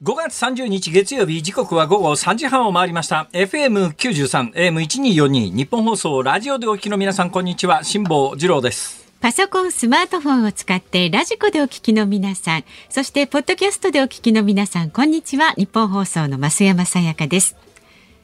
5月30日月曜日時刻は午後3時半を回りました FM93 AM1242 ニッポン放送ラジオでお聞きの皆さんこんにちは辛坊治郎ですパソコン、スマートフォンを使ってラジコでお聞きの皆さん、そしてポッドキャストでお聞きの皆さん、こんにちは。ニッポン放送の増山さやかです。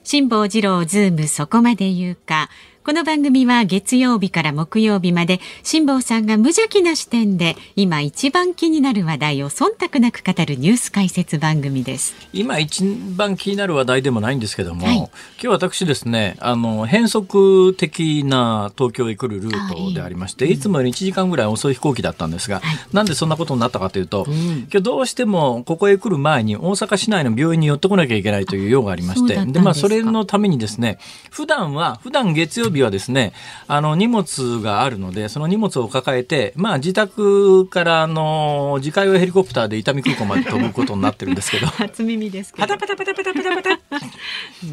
辛坊治郎ズームそこまで言うか。この番組は月曜日から木曜日まで辛坊さんが無邪気な視点で今一番気になる話題を忖度なく語るニュース解説番組です。今一番気になる話題でもないんですけども、はい、今日私ですねあの変則的な東京へ来るルートでありましていいつもより1時間ぐらい遅い飛行機だったんですが、はい、なんでそんなことになったかというと、うん、今日どうしてもここへ来る前に大阪市内の病院に寄ってこなきゃいけないという用がありましてでまあそれのためにですね普段は普段月曜日はですね、あの、荷物があるので、その荷物を抱えて、まあ、自宅から、あの、自家用ヘリコプターで伊丹空港まで飛ぶことになってるんですけど。初耳ですけど。パタパタパタパタパタパタ。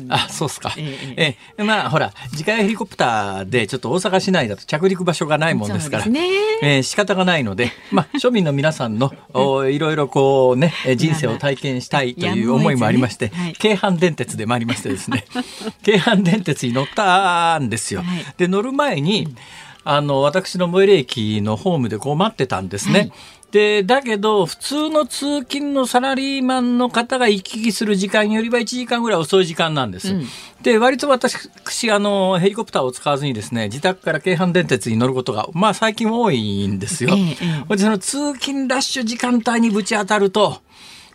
あ、そうっすか。えええまあ、ほら、自家用ヘリコプターで、ちょっと大阪市内だと着陸場所がないもんですから、ねえー、仕方がないので、まあ、庶民の皆さんの、おいろいろこうね、人生を体験したいという思いもありまして、はい、京阪電鉄で参りましてですね、京阪電鉄に乗ったんですよ。はい、で乗る前に、あの私の最寄り駅のホームでこう待ってたんですね。はいで、だけど、普通の通勤のサラリーマンの方が行き来する時間よりは1時間ぐらい遅い時間なんです。うん、で、割と私、あの、ヘリコプターを使わずにですね、自宅から京阪電鉄に乗ることが、まあ最近多いんですよ。ええ、で、その通勤ラッシュ時間帯にぶち当たると、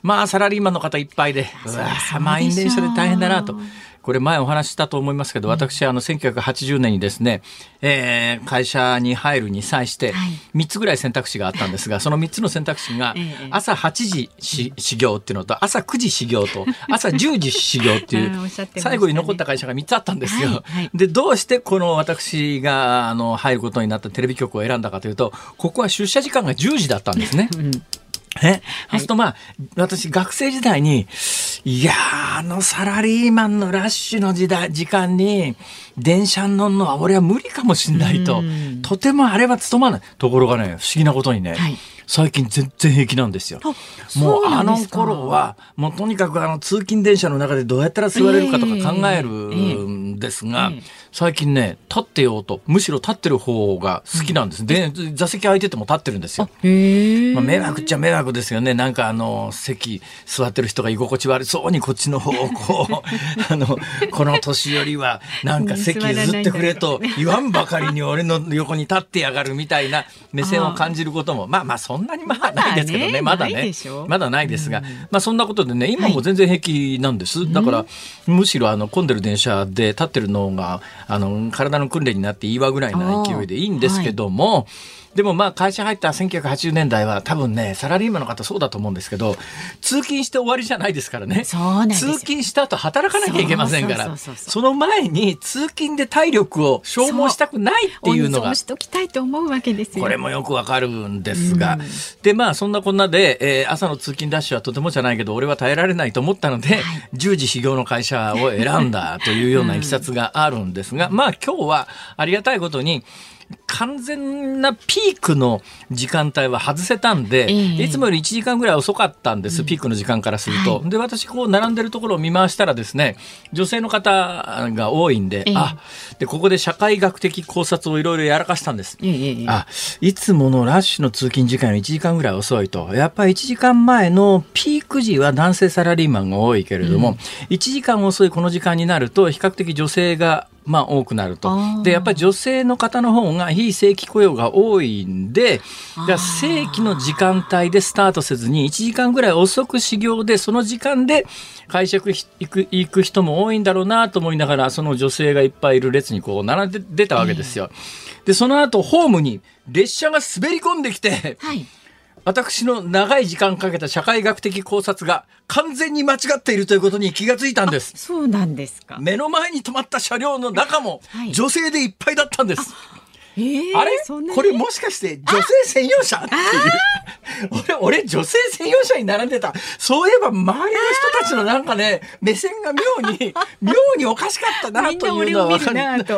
まあサラリーマンの方いっぱいで、うわ満員電車で大変だなと。これ前お話したと思いますけど、私、あの、1980年にですね、えー、会社に入るに際して、3つぐらい選択肢があったんですが、その3つの選択肢が、朝8時し始業っていうのと、朝9時始業と、朝10時始業っていう、最後に残った会社が3つあったんですよ。で、どうしてこの私が、あの、入ることになったテレビ局を選んだかというと、ここは出社時間が10時だったんですね。うんえ、そうするとまあ、私学生時代に、いやあのサラリーマンのラッシュの時代、時間に、電車に乗るのは俺は無理かもしんないと、とてもあれは務まない。ところがね、不思議なことにね、はい。最近全然平気なんですよ。もうあの頃は、もうとにかくあの通勤電車の中でどうやったら座れるかとか考えるんですが、最近ね、立ってようと、むしろ立ってる方が好きなんです。で、座席空いてても立ってるんですよ。まあ、迷惑っちゃ迷惑ですよね。なんかあの、席座ってる人が居心地悪そうにこっちの方をこう、あの、この年寄りはなんか席譲ってくれと言わんばかりに俺の横に立ってやがるみたいな目線を感じることも、まあまあそんなにまあないですけどね、まだね、まだないですが、まあそんなことでね、今も全然平気なんです。だから、むしろあの混んでる電車で立ってるのが、あの、体の訓練になっていいわぐらいな勢いでいいんですけども、でもまあ会社入った1980年代は多分ね、サラリーマンの方そうだと思うんですけど、通勤して終わりじゃないですからね。通勤した後働かなきゃいけませんから、その前に通勤で体力を消耗したくないっていうのが。しときたいと思うわけですよ。これもよくわかるんですが、うん、でまあそんなこんなで、えー、朝の通勤ダッシュはとてもじゃないけど、俺は耐えられないと思ったので、はい、10時始業の会社を選んだというようないきさつがあるんですが、うん、まあ今日はありがたいことに、完全なピークの時間帯は外せたんで、えー、いつもより1時間ぐらい遅かったんです、ピークの時間からすると。はい、で、私、こう、並んでるところを見回したらですね、女性の方が多いんで、えー、あ、で、ここで社会学的考察をいろいろやらかしたんです。えー、あ、いつものラッシュの通勤時間より1時間ぐらい遅いと。やっぱり1時間前のピーク時は男性サラリーマンが多いけれども、うん、1時間遅いこの時間になると、比較的女性がまあ、多くなると。で、やっぱり女性の方の方が非正規雇用が多いんで、正規の時間帯でスタートせずに、1時間ぐらい遅く始業で、その時間で会食行く行く人も多いんだろうなと思いながら、その女性がいっぱいいる列にこう並んで出たわけですよ。で、その後、ホームに列車が滑り込んできて、はい私の長い時間かけた社会学的考察が完全に間違っているということに気がついたんです。そうなんですか。目の前に止まった車両の中も女性でいっぱいだったんです。えー、あれ？これもしかして女性専用車？っていう。俺俺女性専用車に並んでた。そういえば周りの人たちのなんかね目線が妙に 妙におかしかったなというのは分かる。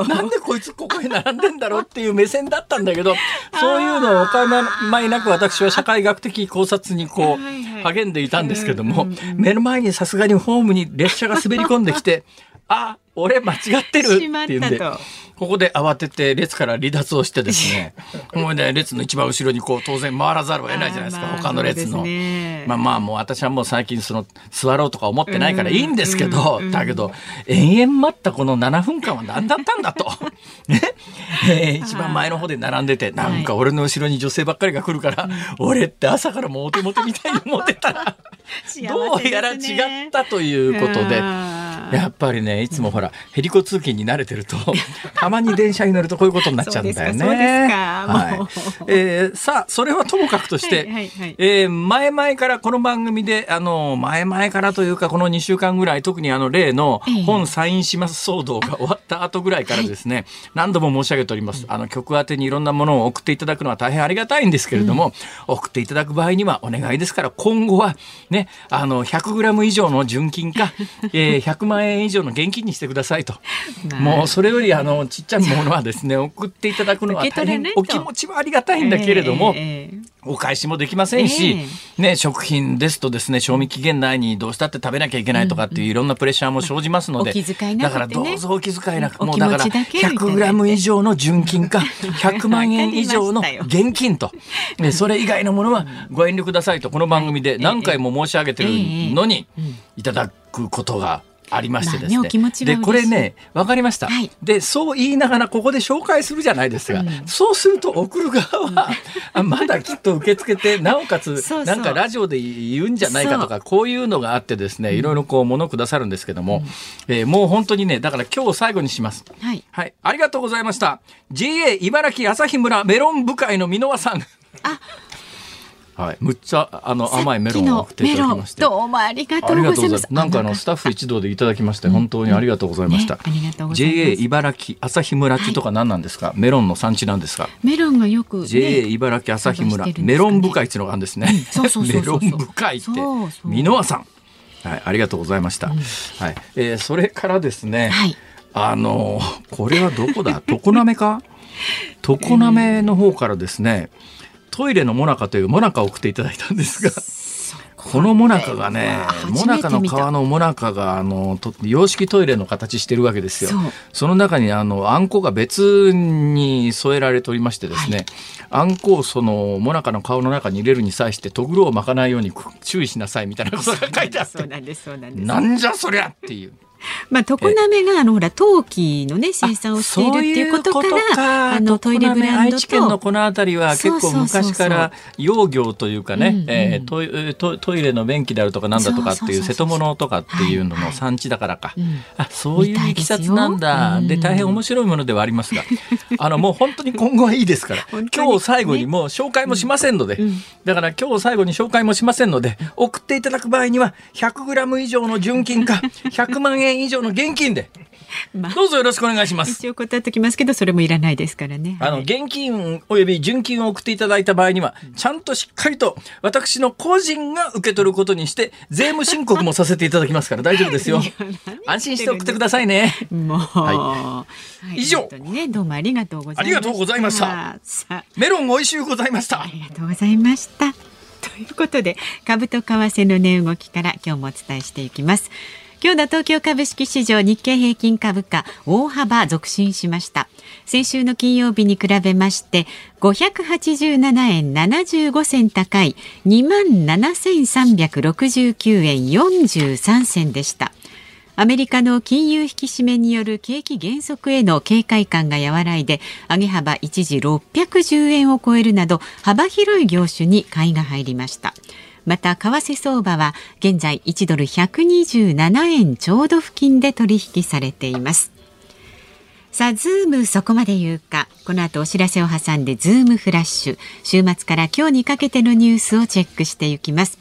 なんでこいつここに並んでんだろうっていう目線だったんだけどそういうのをお構いなく私は社会学的考察にこう励んでいたんですけども目の前にさすがにホームに列車が滑り込んできて あ俺間違ってるって言うんで。ここで慌てて列から離脱をしてですね、もうね、列の一番後ろにこう当然回らざるを得ないじゃないですか、他の列の。まあまあもう私はもう最近その座ろうとか思ってないからいいんですけど、だけど、延々待ったこの7分間は何だったんだと。ね、えー、一番前の方で並んでて、なんか俺の後ろに女性ばっかりが来るから、俺って朝からもうお手元みたいに思ってたら、どうやら違ったということで、やっぱりね、いつもほら、ヘリコ通勤に慣れてると、たまに電車に乗るとこういうことになっちゃうんだよね。はい、えー、さあ、それはともかくとして、はいはいはい、えー、前々からこの番組で、あの、前々からというか、この2週間ぐらい、特にあの、例の本サインします騒動が終わった後ぐらいからですね、はい、何度も申し上げております。あの、曲宛てにいろんなものを送っていただくのは大変ありがたいんですけれども、うん、送っていただく場合にはお願いですから、今後は、ね、あの、100グラム以上の純金か、えー、100万円以上の現金にしてくださいと。もう、それより、あの、ちっちゃいものはですね 送っていただくのは大変お気持ちはありがたいんだけれども、えー、お返しもできませんし、えー、ね、食品ですとですね賞味期限内にどうしたって食べなきゃいけないとかっていういろんなプレッシャーも生じますので、ね、だからどうぞお気遣いなく、もうだから 100g 以上の純金か100万円以上の現金と、ね、それ以外のものはご遠慮くださいとこの番組で何回も申し上げてるのにいただくことがありましてですね。ねでこれね分かりました、はい、でそう言いながらここで紹介するじゃないですが、うん、そうすると送る側はまだきっと受け付けてなおかつ なんかラジオで言うんじゃないかとかこういうのがあってですねいろいろこう物くださるんですけども、うん、えー、もう本当にねだから今日最後にします。はい、はい、ありがとうございました。JA 茨城朝日村メロン部会の箕輪さん。あはい、むっちゃあの甘いメロンを送っていただきまして。どうもありがとうございます。なんかあのスタッフ一同でいただきまして本当にありがとうございました、うん。ね、JA 茨城朝日村地とか何なんですか、はい、メロンの産地なんですか？メロンがよく、ね、JA 茨城朝日村、ね、メロン部会っていうのがあるんですね、そうそうメロン部会って。箕輪さん。はい、ありがとうございました。うん、はい、えー、それからですね、はい、あのこれはどこだ、常滑か？常滑の方からですね。トイレのモナカというモナカを送っていただいたんですが。このモナカがね、モナカの皮のモナカがあの洋式トイレの形してるわけですよ。その中にあのあんこが別に添えられておりましてですね、はい、あんこをそのモナカの顔の中に入れるに際してとぐろを巻かないように注意しなさいみたいなことが書いてあって、なんじゃそりゃっていう。まあ、常滑があのほら陶器のね生産をしているっていうことからあのトイレブランドと。愛知県のこの辺りは結構昔から養業というかね、えトイトトイレの便器であるとかなんだとかっていう瀬戸物とかっていうのの産地だからか、はい。はい、あそういういきさつなんだ。で大変面白いものではありますが。あのもう本当に今後はいいですから。今日最後にもう紹介もしませんので、うん、だから今日最後に紹介もしませんので送っていただく場合には100グラム以上の純金か100万円円以上の現金で。どうぞよろしくお願いします。一応答えときますけど、それもいらないですからね。あの、現金および純金を送っていただいた場合には、ちゃんとしっかりと私の個人が受け取ることにして、税務申告もさせていただきますから大丈夫ですよ。安心して送ってくださいね。もう。はい。以上。ね、どうもありがとうございました。ありがとうございました。メロン美味しゅうございました。ありがとうございました。ということで、株と為替の値動きから今日もお伝えしていきます。今日の東京株式市場日経平均株価大幅続伸しました。先週の金曜日に比べまして587円75銭高い27,369円43銭でした。アメリカの金融引き締めによる景気減速への警戒感が和らいで上げ幅一時610円を超えるなど幅広い業種に買いが入りました。また為替相場は現在1ドル127円ちょうど付近で取引されていますさあ、ズームそこまで言うか。この後お知らせを挟んで、ズームフラッシュ。週末から今日にかけてのニュースをチェックしていきます。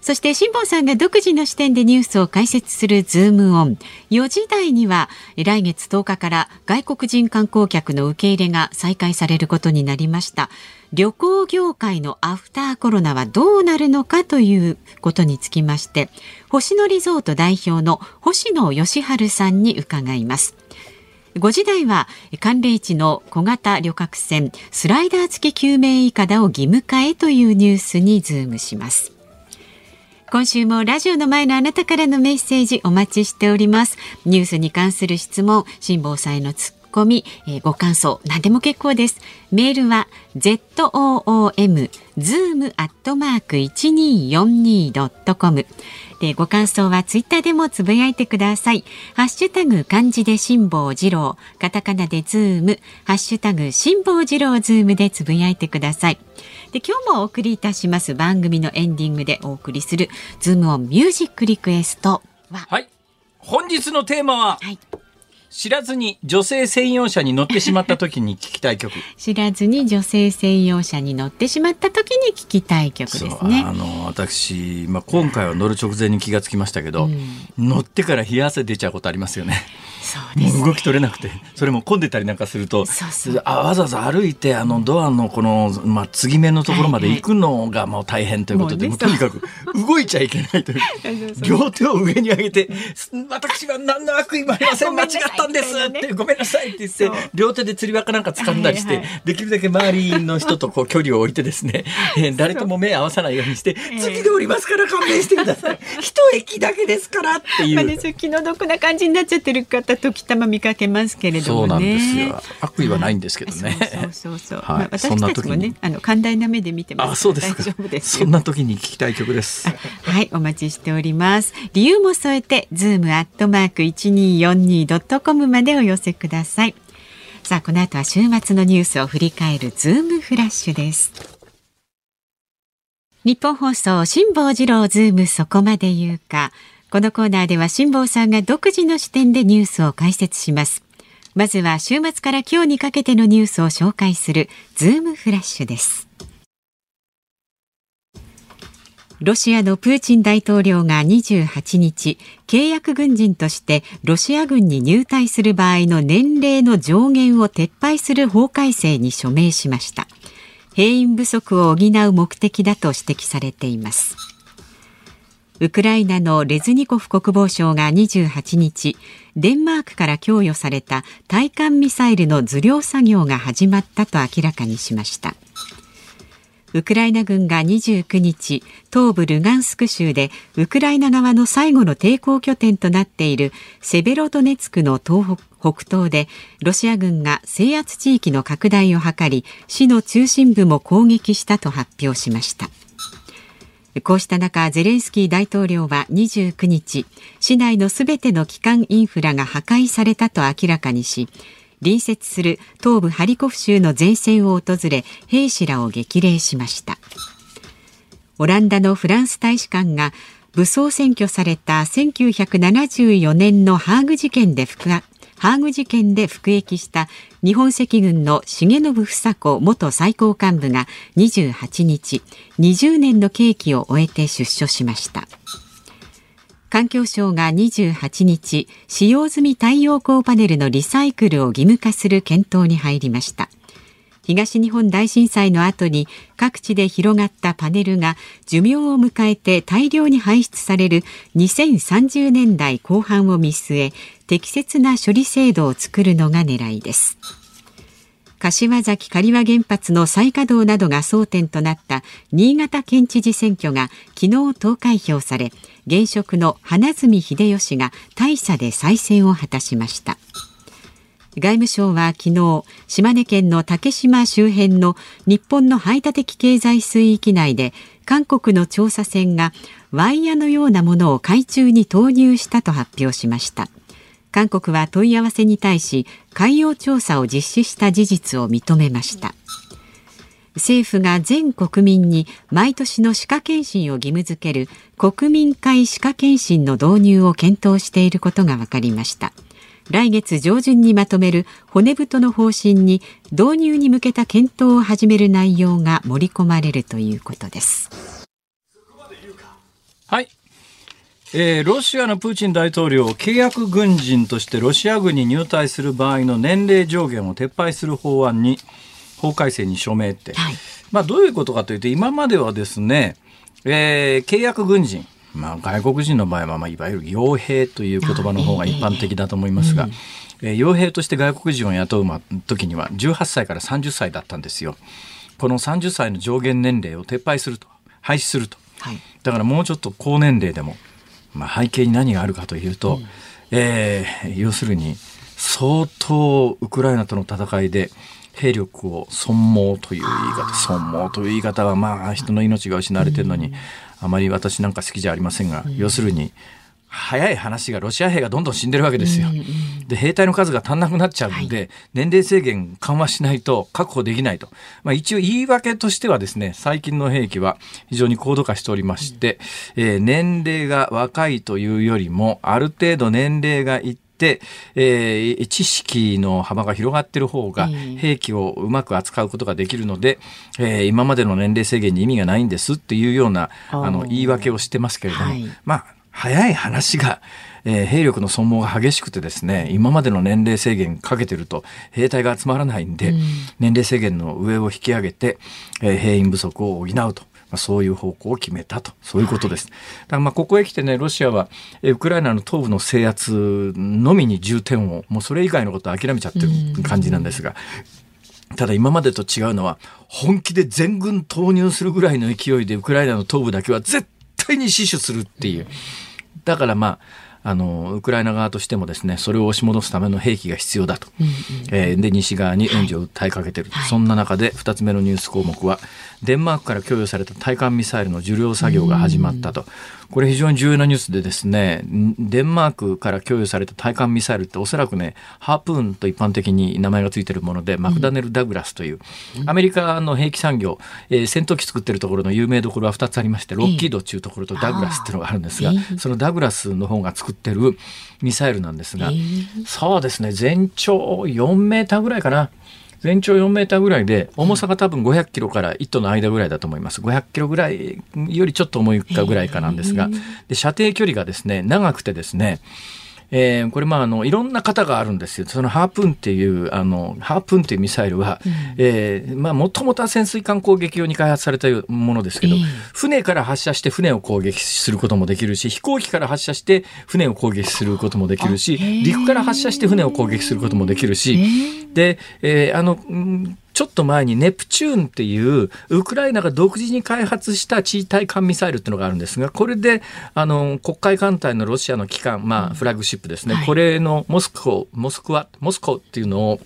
そして辛坊さんが独自の視点でニュースを解説するズームオン。4時台には来月10日から外国人観光客の受け入れが再開されることになりました。旅行業界のアフターコロナはどうなるのかということにつきまして、星野リゾート代表の星野佳路さんに伺います。5時台は寒冷地の小型旅客船スライダー付き救命いかだを義務化へというニュースにズームします。今週もラジオの前のあなたからのメッセージお待ちしております。ニュースに関する質問、辛坊さんへのツッコミ、えー、ご感想、何でも結構です。メールは zoom zoom アットマーク一二四二ドットコム。で、ご感想はツイッターでもつぶやいてください。ハッシュタグ漢字で辛坊治郎、カタカナでズーム、ハッシュタグ辛坊治郎ズームでつぶやいてください。で今日もお送りいたします番組のエンディングでお送りするズームオンミュージックリクエストははい本日のテーマは、はい、知らずに女性専用車に乗ってしまった時に聞きたい曲。知らずに女性専用車に乗ってしまった時に聞きたい曲ですね。あの私、まあ、今回は乗る直前に気がつきましたけど、うん、乗ってから冷や汗出ちゃうことありますよねね、動き取れなくてそれも混んでたりなんかするとあわざわざ歩いてあのドアのこの、まあ、継ぎ目のところまで行くのがもう大変ということで、はいはい、とにかく動いちゃいけないという両手を上に上げて私は何の悪意もありません間違ったんですってごめんなさいって言って両手で釣り輪かなんか掴んだりして、はいはい、できるだけ周りの人とこう距離を置いてですね、えー、誰とも目合わさないようにして、次で降りますから勘弁してください一駅だけですからっていう。まあ気の毒な感じになっちゃってる方時たま見かけますけれども、ね、そうなんですよ。悪意はないんですけどね、そうそうそう。はい。まあ、私たちもねあの寛大な目で見てます。あそうです大丈夫ですそんな時に聞きたい曲です。はいお待ちしております。理由も添えてズームアットマーク一二四二ドットコムまでお寄せください。さあこの後は週末のニュースを振り返るズームフラッシュです。ニッポン放送辛坊治郎ズームそこまで言うかこのコーナーでは辛坊さんが独自の視点でニュースを解説します。まずは週末から今日にかけてのニュースを紹介するズームフラッシュです。ロシアのプーチン大統領が28日契約軍人としてロシア軍に入隊する場合の年齢の上限を撤廃する法改正に署名しました。兵員不足を補う目的だと指摘されています。ウクライナのレズニコフ国防相が28日デンマークから供与された対艦ミサイルの受領作業が始まったと明らかにしました。ウクライナ軍が29日東部ルガンスク州でウクライナ側の最後の抵抗拠点となっているセベロドネツクの東北北東でロシア軍が制圧地域の拡大を図り市の中心部も攻撃したと発表しました。こうした中ゼレンスキー大統領は29日市内のすべての基幹インフラが破壊されたと明らかにし隣接する東部ハリコフ州の前線を訪れ兵士らを激励しました。オランダのフランス大使館が武装占拠された1974年のハーグ事件でハーグ事件で服役した日本赤軍の重信房子元最高幹部が28日20年の刑期を終えて出所しました。環境省が28日使用済み太陽光パネルのリサイクルを義務化する検討に入りました。東日本大震災の後に各地で広がったパネルが寿命を迎えて大量に排出される2030年代後半を見据え適切な処理制度を作るのが狙いです。柏崎刈羽原発の再稼働などが争点となった新潟県知事選挙が昨日投開票され現職の花角秀吉が大差で再選を果たしました。外務省は昨日島根県の竹島周辺の日本の排他的経済水域内で韓国の調査船がワイヤのようなものを海中に投入したと発表しました。韓国は問い合わせに対し海洋調査を実施した事実を認めました。政府が全国民に毎年の歯科検診を義務付ける国民会歯科検診の導入を検討していることが分かりました。来月上旬にまとめる骨太の方針に導入に向けた検討を始める内容が盛り込まれるということです。はい。えー、ロシアのプーチン大統領、契約軍人としてロシア軍に入隊する場合の年齢上限を撤廃する法案に、法改正に署名って、はい、まあ、どういうことかというと、今まではですね、えー、契約軍人、まあ、外国人の場合は、まあ、いわゆる傭兵という言葉の方が一般的だと思いますが、えー、傭兵として外国人を雇う時には18歳から30歳だったんですよ。この30歳の上限年齢を撤廃すると廃止すると、はい、だからもうちょっと高年齢でもまあ、背景に何があるかというと、うん、えー、要するに相当ウクライナとの戦いで兵力を損耗という言い方損耗という言い方はまあ人の命が失われてるのに、あまり私なんか好きじゃありませんが、要するに早い話がロシア兵がどんどん死んでるわけですよ。で兵隊の数が足んなくなっちゃうんで、はい、年齢制限緩和しないと確保できないと、まあ、一応言い訳としてはですね最近の兵器は非常に高度化しておりまして、えー、年齢が若いというよりもある程度年齢がいって、えー、知識の幅が広がっている方が兵器をうまく扱うことができるので、えー、今までの年齢制限に意味がないんですっていうようなあの言い訳をしてますけれども、はい、まあ早い話が、えー、兵力の損耗が激しくてですね、今までの年齢制限かけてると兵隊が集まらないんで、うん、年齢制限の上を引き上げて、えー、兵員不足を補うと。まあ、そういう方向を決めたと、そういうことです。はい、だからまあここへ来てね、ロシアは、えウクライナの東部の制圧のみに重点を、もうそれ以外のことを諦めちゃってる感じなんですが、ただ今までと違うのは、本気で全軍投入するぐらいの勢いでウクライナの東部だけは絶対に死守するっていう。だからまああのウクライナ側としてもですねそれを押し戻すための兵器が必要だと、うんうん、えー、で西側に援助を訴えかけている、はい、そんな中で2つ目のニュース項目はデンマークから供与された対艦ミサイルの受領作業が始まったと。これ非常に重要なニュースでですね、デンマークから供与された対艦ミサイルっておそらくね、ハープーンと一般的に名前がついているもので、マクダネル・ダグラスという、アメリカの兵器産業、えー、戦闘機作ってるところの有名どころは2つありまして、ロッキードっていうところとダグラスっていうのがあるんですが、そのダグラスの方が作ってるミサイルなんですが、そうですね、全長4メーターぐらいかな。全長4メーターぐらいで、重さが多分500キロから1トンの間ぐらいだと思います。500キロぐらいよりちょっと重いかぐらいかなんですが、で射程距離がですね、長くてですね、えー、これまああのいろんな型があるんですよ。そのハープーンっていうあのハープーンっていうミサイルは、うん、えー、まあもともとは潜水艦攻撃用に開発されたものですけど、えー、船から発射して船を攻撃することもできるし、飛行機から発射して船を攻撃することもできるし、陸から発射して船を攻撃することもできるし、で、えー、あのちょっと前にネプチューンっていうウクライナが独自に開発した地位対艦ミサイルっていうのがあるんですがこれであの黒海艦隊のロシアの機関、まあ、フラッグシップですね、はい、これのモスコモスクワモスコっていうのを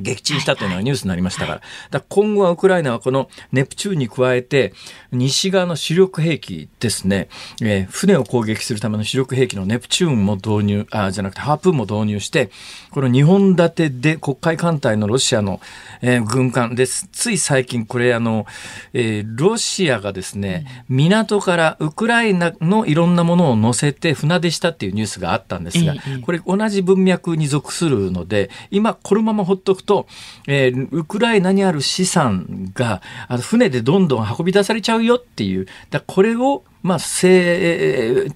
撃沈したというのがニュースになりましたから、だから今後はウクライナはこのネプチューンに加えて、西側の主力兵器ですね、えー、船を攻撃するための主力兵器のネプチューンも導入、あじゃなくてハープーンも導入して、この2本立てで黒海艦隊のロシアの、えー、軍艦です。つい最近これあの、えー、ロシアがですね、港からウクライナのいろんなものを乗せて船出したっていうニュースがあったんですが、これ同じ文脈に属するので、今このままほっとくと、えー、ウクライナにある資産があの船でどんどん運び出されちゃうよっていう、だこれを、まあ、制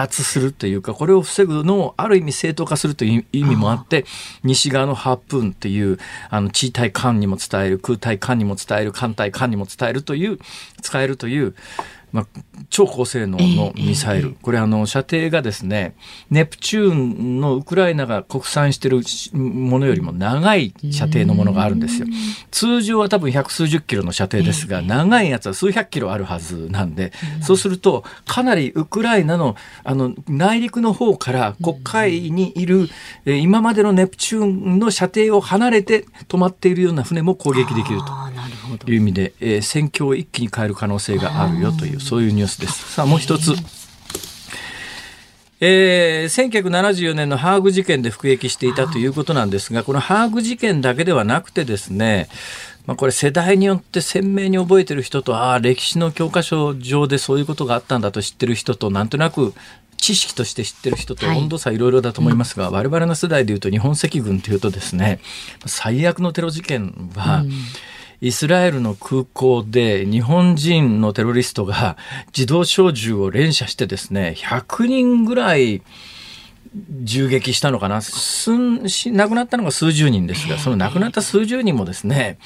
圧するというか、これを防ぐのをある意味正当化するという意味もあって、西側のハープーンっていう、あの、地対艦にも伝える、空対艦にも伝える、艦対艦にも伝えるという、使えるという、まあ、超高性能のミサイル、これあの射程がですねネプチューンのウクライナが国産しているものよりも長い射程のものがあるんですよ。通常は多分百数十キロの射程ですが、長いやつは数百キロあるはずなんで、そうするとかなりウクライナのあの内陸の方から国海にいる、今までのネプチューンの射程を離れて止まっているような船も攻撃できるという意味で、えー、戦況を一気に変える可能性があるよという、そういうニュースです。さあ、もう一つ。えー、1974年のハーグ事件で服役していたということなんですが、このハーグ事件だけではなくてですね、まあ、これ世代によって鮮明に覚えてる人と、ああ、歴史の教科書上でそういうことがあったんだと知ってる人と、なんとなく知識として知ってる人と温度差いろいろだと思いますが、はい、我々の世代でいうと日本赤軍というとですね最悪のテロ事件は、うんイスラエルの空港で日本人のテロリストが自動小銃を連射してですね、100人ぐらい銃撃したのかな。すんし、亡くなったのが数十人ですが、その亡くなった数十人もですね、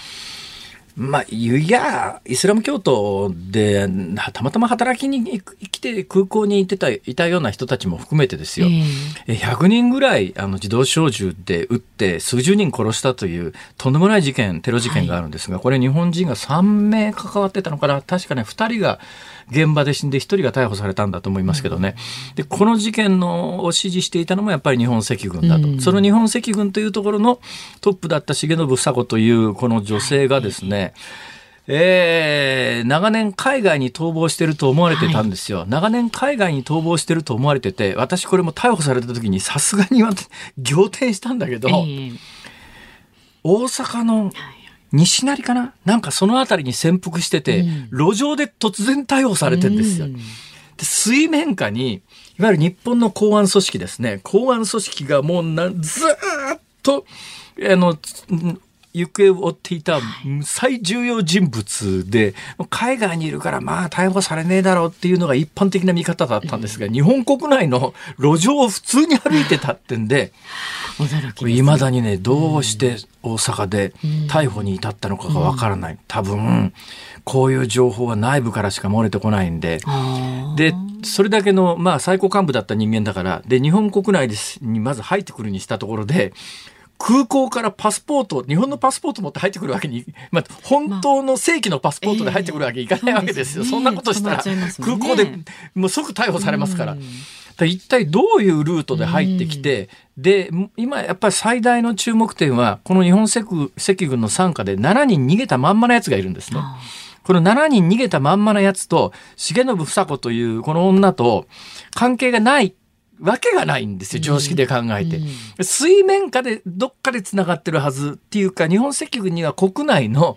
まあ、いや、イスラム教徒で、たまたま働きに来て空港に行ってた、いたような人たちも含めてですよ。えー、100人ぐらい、あの、自動小銃で撃って数十人殺したという、とんでもない事件、テロ事件があるんですが、はい、これ日本人が3名関わってたのかな確かね、2人が現場で死んで1人が逮捕されたんだと思いますけどね。で、この事件のを指示していたのもやっぱり日本赤軍だと。うん、その日本赤軍というところのトップだった重信房子というこの女性がですね、はい。えー、長年海外に逃亡してると思われてたんですよ、はい、長年海外に逃亡してると思われてて私これも逮捕された時にさすがに仰天したんだけど、えー、大阪の西成かな？なんかその辺りに潜伏してて、うん、路上で突然逮捕されてんですよ。うん、で水面下にいわゆる日本の公安組織ですね。公安組織がもうなずっとあの行方を追っていた最重要人物で、海外にいるからまあ逮捕されねえだろうっていうのが一般的な見方だったんですが、日本国内の路上を普通に歩いてたってんで、いまだにね、どうして大阪で逮捕に至ったのかがわからない。多分、こういう情報は内部からしか漏れてこないんで、で、それだけの、まあ、最高幹部だった人間だから、で、日本国内にまず入ってくるにしたところで、空港からパスポート、日本のパスポート持って入ってくるわけに、まあ、本当の正規のパスポートで入ってくるわけいかないわけですよ。そんなことしたら、空港でもう即逮捕されますから。一体どういうルートで入ってきて、で、今やっぱり最大の注目点は、この日本赤軍の傘下で7人逃げたまんまのやつがいるんですね。この7人逃げたまんまのやつと、重信房子というこの女と関係がないわけがないんですよ、常識で考えて。うん、水面下でどっかで繋がってるはずっていうか、日本赤軍には国内の、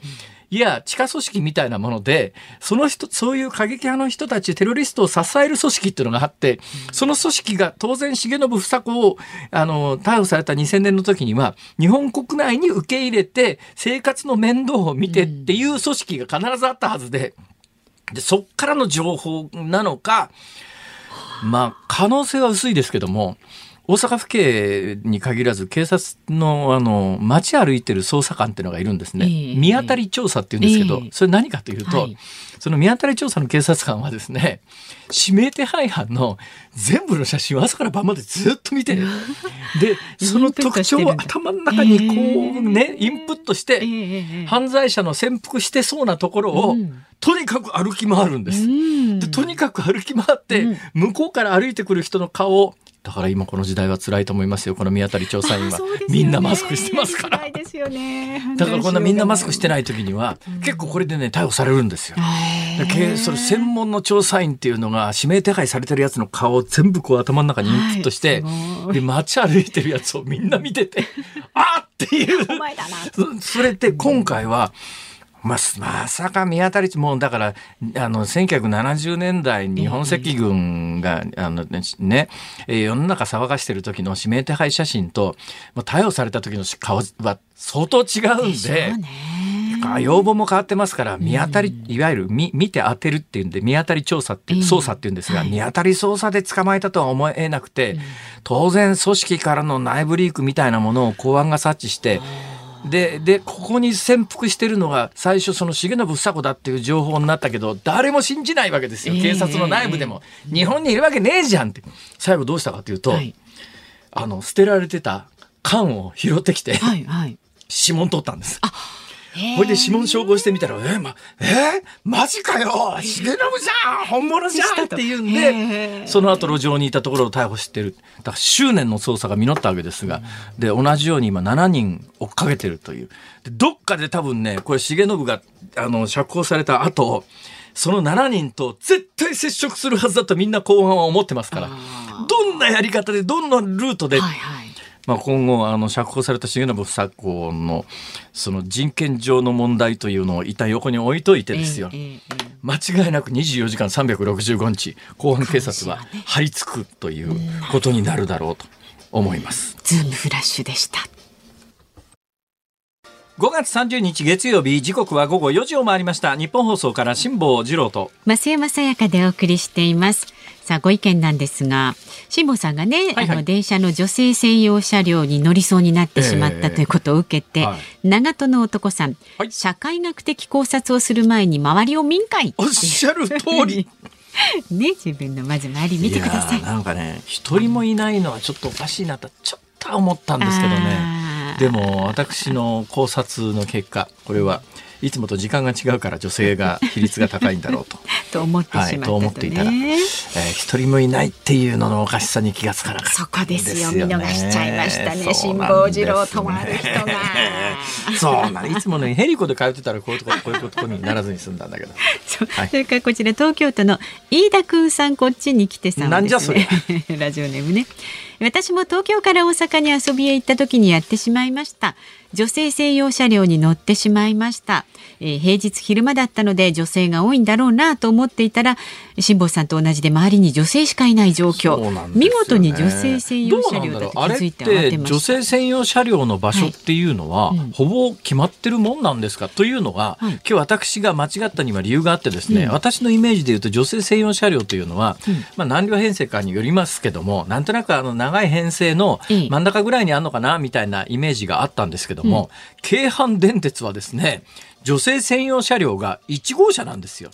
いや、地下組織みたいなもので、その人、そういう過激派の人たち、テロリストを支える組織っていうのがあって、その組織が当然、重信房子を、あの、逮捕された2000年の時には、日本国内に受け入れて、生活の面倒を見てっていう組織が必ずあったはずで、で、そっからの情報なのか、まあ、可能性は薄いですけども、大阪府警に限らず警察のあの街歩いてる捜査官っていうのがいるんですね、えー、見当たり調査っていうんですけど、えー、それ何かというと、はい、その見当たり調査の警察官はですね指名手配犯の全部の写真を朝から晩までずっと見てるで その特徴を頭の中にこうね、インプットして、犯罪者の潜伏してそうなところを、うん、とにかく歩き回るんです。でとにかく歩き回って、向こうから歩いてくる人の顔をだから今この時代は辛いと思いますよ。この見当たり調査員は、ね、みんなマスクしてますから、ね、だからこんなみんなマスクしてない時には、うん、結構これでね逮捕されるんですよ。それ専門の調査員っていうのが指名手配されてるやつの顔を全部こう頭の中にインプットして、はい、で街歩いてるやつをみんな見てて あっていう。それで今回は、うんままさか見当たりもうだからあの1970年代日本赤軍が、あのね、世の中騒がしてる時の指名手配写真と逮捕された時の顔は相当違うんで。要望も変わってますから見当たり、いわゆる見見て当てるっていうんで見当たり調査って捜査っていうんですが、見当たり捜査で捕まえたとは思えなくて、当然組織からの内部リークみたいなものを公安が察知して。で、で、ここに潜伏してるのが、最初その重信房子だっていう情報になったけど、誰も信じないわけですよ。警察の内部でも。えー、日本にいるわけねえじゃんって。最後どうしたかというと、はい、あの、捨てられてた缶を拾ってきて、はいはい、指紋取ったんです。あほいで指紋照合してみたら、えー、ま、えー、マジかよ。重信じゃん。本物じゃん。って言うんで、その後路上にいたところを逮捕してる。だから執念の捜査が実ったわけですが、で、同じように今7人追っかけてるという。でどっかで多分ね、これ重信が、あの、釈放された後、その7人と絶対接触するはずだとみんな後半は思ってますから、どんなやり方で、どんなルートで、はいはいまあ、今後あの釈放された重信房子のその人権上の問題というのを一旦横に置いといてですよ、間違いなく24時間365日公安警察は張り付くということになるだろうと思います。ズームフラッシュでした5月30日月曜日時刻は午後4時を回りました。日本放送から辛坊治郎と。増山さやかでお送りしています。さあご意見なんですが辛坊さんがね、はいはい、あの電車の女性専用車両に乗りそうになってしまったということを受けて、えーはい、長門の男さん、はい、社会学的考察をする前に周りを民会おっしゃる通り。ね自分のまず周り見てください。なんかね一人もいないのはちょっとおかしいなとちょっと思ったんですけどねでも私の考察の結果これはいつもと時間が違うから女性が比率が高いんだろうと。と思ってしまったと、ね、はい、と思っていたら、えー、一人もいないっていうののおかしさに気がつかなかった、そこですよ。見逃しちゃいましたね。辛坊治郎とある人が。そうなん いつもねヘリコで通ってたらこういうとここういうことにならずに済んだんだけど。はい、それからこちら東京都の飯田くんさんこっちに来てさんです、ね、なんじゃそれラジオネームね。私も東京から大阪に遊びへ行った時にやってしまいました。女性専用車両に乗ってしまいました、えー、平日昼間だったので女性が多いんだろうなと思っていたら辛坊さんと同じで周りに女性しかいない状況、ね、見事に女性専用車両だと気づいて慌てま女性専用車両の場所っていうのは、はいうん、ほぼ決まってるもんなんですか？というのが、はい、今日私が間違ったには理由があってですね、うん、私のイメージでいうと女性専用車両というのは、うん、まあ何両編成かによりますけどもなんとなくあの長い編成の真ん中ぐらいにあるのかなみたいなイメージがあったんですけども、京阪電鉄はですね女性専用車両が1号車なんですよ。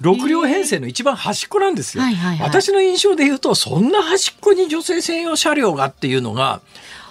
6両編成の一番端っこなんですよ。はいはいはい、私の印象で言うとそんな端っこに女性専用車両がっていうのが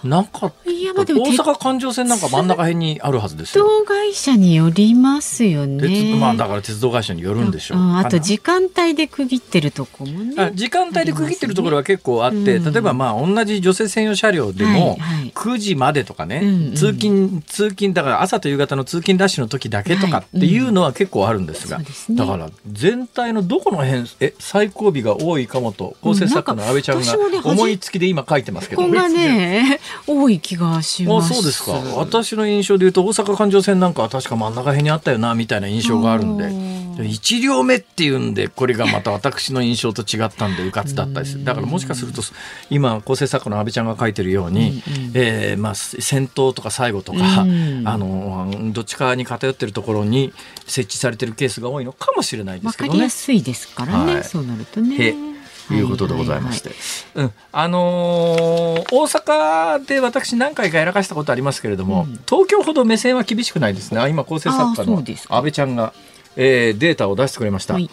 なんかいやまあでも大阪環状線なんか真ん中辺にあるはずですよ。鉄道会社によりますよね。まあだから鉄道会社によるんでしょう。ああと時間帯で区切ってるとこもね。時間帯で区切ってるところは結構あって、ね、例えばまあ同じ女性専用車両でも9時までとかね、はいはい、通勤通勤だから朝と夕方の通勤ラッシュの時だけとかっていうのは結構あるんですが、はいうん、だから全体のどこの辺え最後尾が多いかもと構成作家の安倍ちゃんが思いつきで今書いてますけど。ここがね多い気がします。そうですか。私の印象で言うと大阪環状線なんかは確か真ん中辺にあったよなみたいな印象があるんで、一両目っていうんでこれがまた私の印象と違ったんでうかつだったです。だからもしかすると今構成作家の阿部ちゃんが書いてるように、うんうん、えー、まあ先頭とか最後とか、あのどっちかに偏ってるところに設置されてるケースが多いのかもしれないですけどね。わかりやすいですからね。はい、そうなるとね。い。うことでございまして、うん、あのー、大阪で私何回かやらかしたことありますけれども、うん、東京ほど目線は厳しくないですね。今構成作家の安倍ちゃんが、えー、データを出してくれました。はい。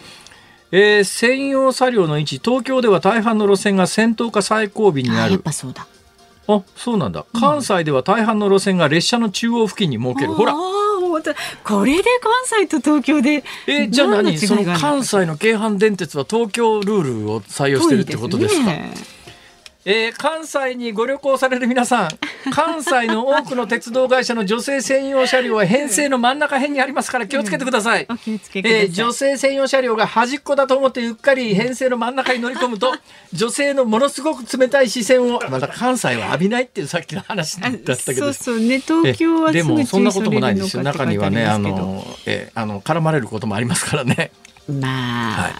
えー、専用車両の位置東京では大半の路線が先頭か最後尾にある。あそうだ。あそうなんだ。関西では大半の路線が列車の中央付近に設ける、ほらこれで関西と東京でえじゃあ何？その関西の京阪電鉄は東京ルールを採用してるってことですか？えー、関西にご旅行される皆さん、関西の多くの鉄道会社の女性専用車両は編成の真ん中辺にありますから気をつけてください。うん、えー、女性専用車両が端っこだと思ってうっかり編成の真ん中に乗り込むと、女性のものすごく冷たい視線を、また関西は浴びないっていうさっきの話だったけど。そうそうね、東京はでもそんなこともないですよ。中にはね、あの、えー、あの絡まれることもありますからね。まあ、はい、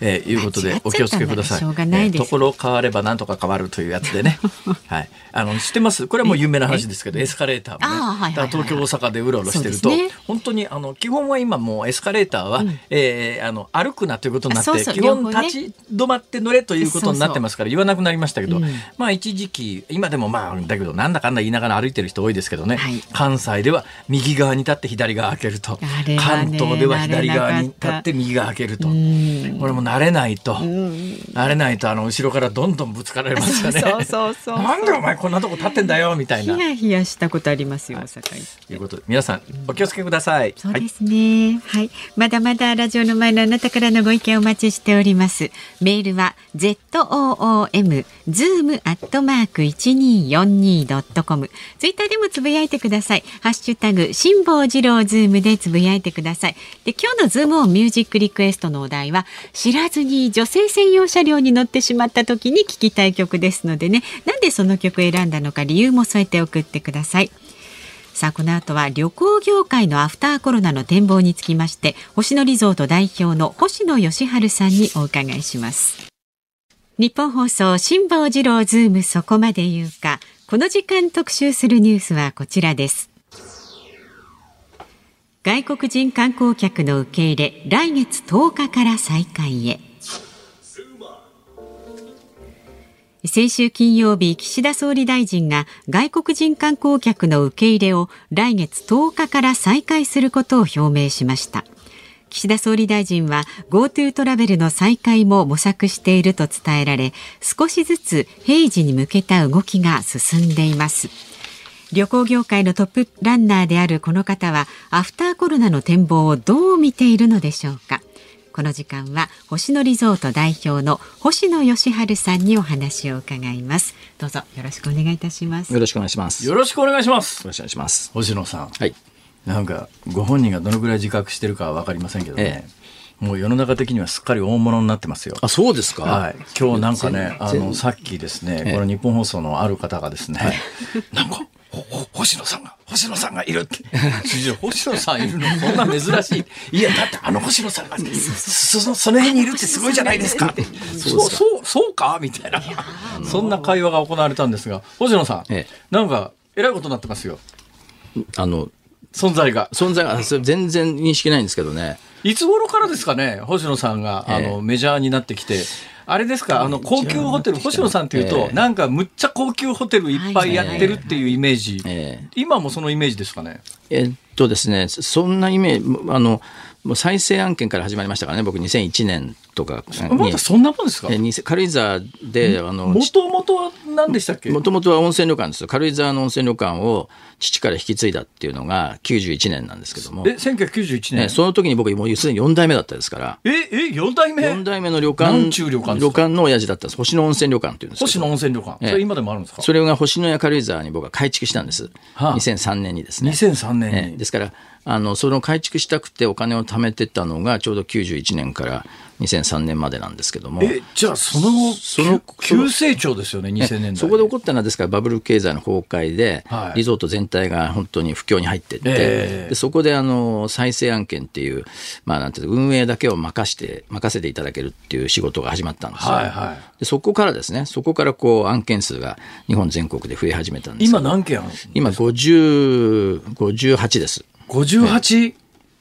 えー、いうことでお気をつけください。いえー、ところ変わればなんとか変わるというやつでね。はい、あの知ってます？これはもう有名な話ですけど、エスカレーターもね。はいはいはい、東京大阪でうろうろしてると、ね、本当にあの基本は今もうエスカレーターは、うん、えー、あの歩くなということになって、そうそう基本立ち止まって乗れということになってますから言わなくなりましたけど、まあ一時期今でもまあだけどなんだかんだ言いながら歩いてる人多いですけどね。はい、関西では右側に立って左側開けると、ね、関東では左側に立って右側開けると。これも慣れないと、慣れないとあの後ろからどんどんぶつかられますよね。そうそうそうなんでお前こんなとこ立ってんだよみたいな。ヒヤヒヤしたことありますよ、大阪ということで皆さんお気をつけください。そうですね、はい。はい。まだまだラジオの前のあなたからのご意見お待ちしております。メールは z o o m zoom アットマーク一二四二ドットコム。ツイッターでもつぶやいてください。ハッシュタグ辛坊治郎ズームでつぶやいてください。で今日のズームオンミュージックリクエストのお題は知らずに女性専用車両に乗ってしまった時に聞きたい曲ですのでねなんでその曲選選んだのか理由も添えて送ってください。さあこの後は旅行業界のアフターコロナの展望につきまして星野リゾート代表の星野佳路さんにお伺いします。日本放送辛坊治郎ズームそこまで言うか。この時間特集するニュースはこちらです。外国人観光客の受け入れ来月10日から再開へ。先週金曜日岸田総理大臣が外国人観光客の受け入れを来月10日から再開することを表明しました。岸田総理大臣は GoTo トラベルの再開も模索していると伝えられ少しずつ平時に向けた動きが進んでいます。旅行業界のトップランナーであるこの方はアフターコロナの展望をどう見ているのでしょうか。この時間は星野リゾート代表の星野義治さんにお話を伺います。どうぞよろしくお願いいたします。よろしくお願いします。よろしくお願いします。よろしくお願いします。星野さん。はい。なんかご本人がどのぐらい自覚してるかは分かりませんけどね、ええ、もう世の中的にはすっかり大物になってますよ。あ、そうですか？はい。今日なんかね、あの、さっきですね、え、この日本放送のある方がですね、はい、なんか、星野さんが、星野さんがいるって。星野さんいるの？そんな珍しい。いや、だってあの星野さんが、その、その辺にいるってすごいじゃないですか。そう、そう、そうか？みたいな。そんな会話が行われたんですが、星野さん、なんか、えらいことになってますよ。あの、存在が。存在が、全然認識ないんですけどね。いつ頃からですかね、星野さんが、あの、メジャーになってきて。あれですか、あの、高級ホテル、星野さんっていうと、なんかむっちゃ高級ホテルいっぱいやってるっていうイメージ。今もそのイメージですかね？えっとですね、そんなイメージ、あの、もう再生案件から始まりましたからね、僕2001年とかまだそんなもんですか？軽井沢で、あの、もともとは何でしたっけ？もともとは温泉旅館ですよ。軽井沢の温泉旅館を父から引き継いだっていうのが91年なんですけども。え、1991年？その時に僕もうすでに4代目だったですから。え、え、4代目 ?4 代目の旅館。中旅館旅館の親父だったんです。星野温泉旅館っていうんです星野温泉旅館。それ今でもあるんですか？それが星野や軽井沢に僕は改築したんです。はあ、2003年にですね。2003年に。ですから、あの、その改築したくてお金を貯めてたのがちょうど91年から2003年までなんですけども。え、じゃあその後、その急成長ですよね、2000年代。そこで起こったのはですからバブル経済の崩壊で、はい、リゾート全体が本当に不況に入っていって、えー、でそこであの、再生案件っていう、まあなんていう運営だけを任して、任せていただけるっていう仕事が始まったんですよ。はいはい、でそこからですね、そこからこう案件数が日本全国で増え始めたんです今何件あるんですか？今50、58です。58?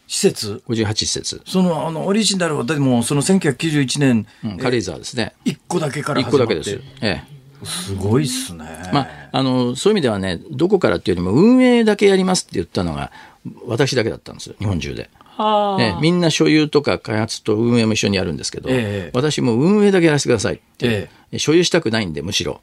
施設 ?58 施設。その、あの、オリジナルは、でも、その1991年、うん、軽井沢ですね。1個だけから始まって。1個だけです。ええ。すごいっすね。まあ、あの、そういう意味ではね、どこからっていうよりも、運営だけやりますって言ったのが、私だけだったんですよ、日本中で。ね、みんな所有とか開発と運営も一緒にやるんですけど、ええ、私も運営だけやらせてくださいって、え、所有したくないんで、むしろ。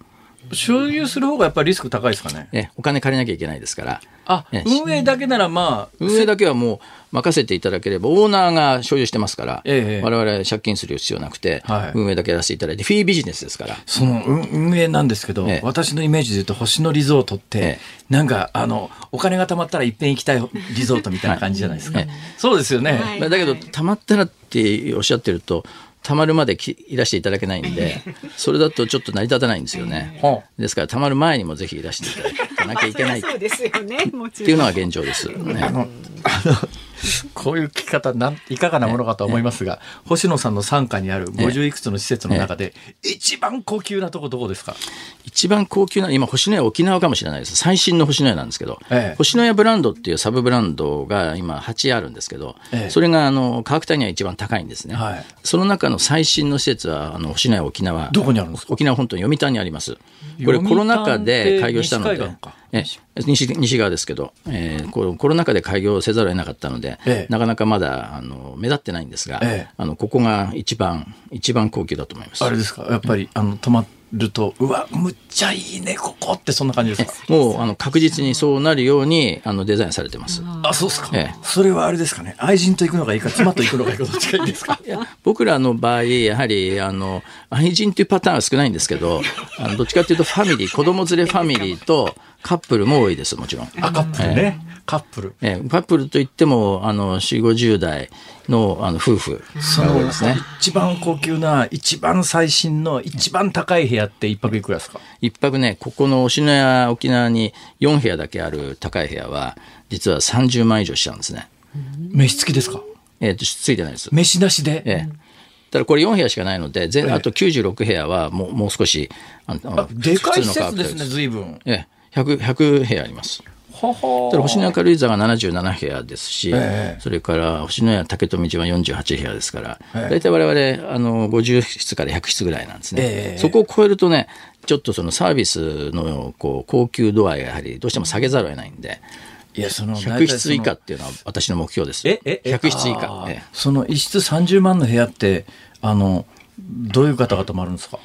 所有する方がやっぱりリスク高いですかね？え、お金借りなきゃいけないですから。あ、運営だけならまあ。運営だけはもう任せていただければ、オーナーが所有してますから、ええ、我々借金する必要なくて、はい、運営だけやらせていただいて、フィービジネスですから。その運営なんですけど、ええ、私のイメージで言うと、星野リゾートって、え、なんか、あの、お金が貯まったらいっぺん行きたいリゾートみたいな感じじゃないですか。そうですよね。はい、だけど、貯まったらっておっしゃってると、たまるまでいらしていただけないんで、それだとちょっと成り立たないんですよね。ですから、たまる前にもぜひいらしていただかなきゃいけない。そうですよね。っていうのが現状です。ね、あのこういう聞き方なんいかがなものかと思いますが、星野さんの傘下にある50いくつの施設の中で、一番高級なとこどこですか？一番高級な、今、星野屋沖縄かもしれないです。最新の星野屋なんですけど、ええ、星野屋ブランドっていうサブブランドが今8あるんですけど、え、それがあの価格帯には一番高いんですね。はい、その中の最新の施設は、あの星野屋沖縄。どこにあるんですか？沖縄本島読谷にあります。これコロナ禍で開業したので。え西西側ですけど、えー、コロナ禍で開業せざるを得なかったので、ええ、なかなかまだあの目立ってないんですが、え、あのここが一番一番高級だと思います。あれですか？やっぱり、あの泊まっると、うわ、むっちゃいいね、ここってそんな感じですか？もう、あの、確実にそうなるように、あの、デザインされてます。あ、そうですか、ええ、それはあれですかね？愛人と行くのがいいか、妻と行くのがいいか、どっちがいいですか？僕らの場合、やはり、あの、愛人っていうパターンは少ないんですけど、あのどっちかというと、ファミリー、子供連れファミリーと、カップルも多いです、もちろん。あ、カップルね。えカップル。えカップルといっても、あの、4、50代のあの夫婦が多いですね。一番高級な、一番最新の、一番高い部屋って一泊いくらですか？一泊ね、ここの忍野や沖縄に4部屋だけある高い部屋は、実は30万以上しちゃうんですね。飯付きですか？えっ、ー、と、ついてないです。飯なしで？ええただこれ4部屋しかないので、全あと96部屋はもうもう少し、あでかい施設ですね、随分。ええ、100, 100部屋あります。ただ星のや軽井沢が77部屋ですし、えー、それから星のや竹富島は48部屋ですから、えー、大体我々あの50室から100室ぐらいなんですね、えー、そこを超えるとねちょっとそのサービスのこう高級度合いがやはりどうしても下げざるを得ないんで。いや、その、100室以下っていうのは私の目標です。え、え、100室以下。その1室30万の部屋って、あの、どういう方が泊まるんですか？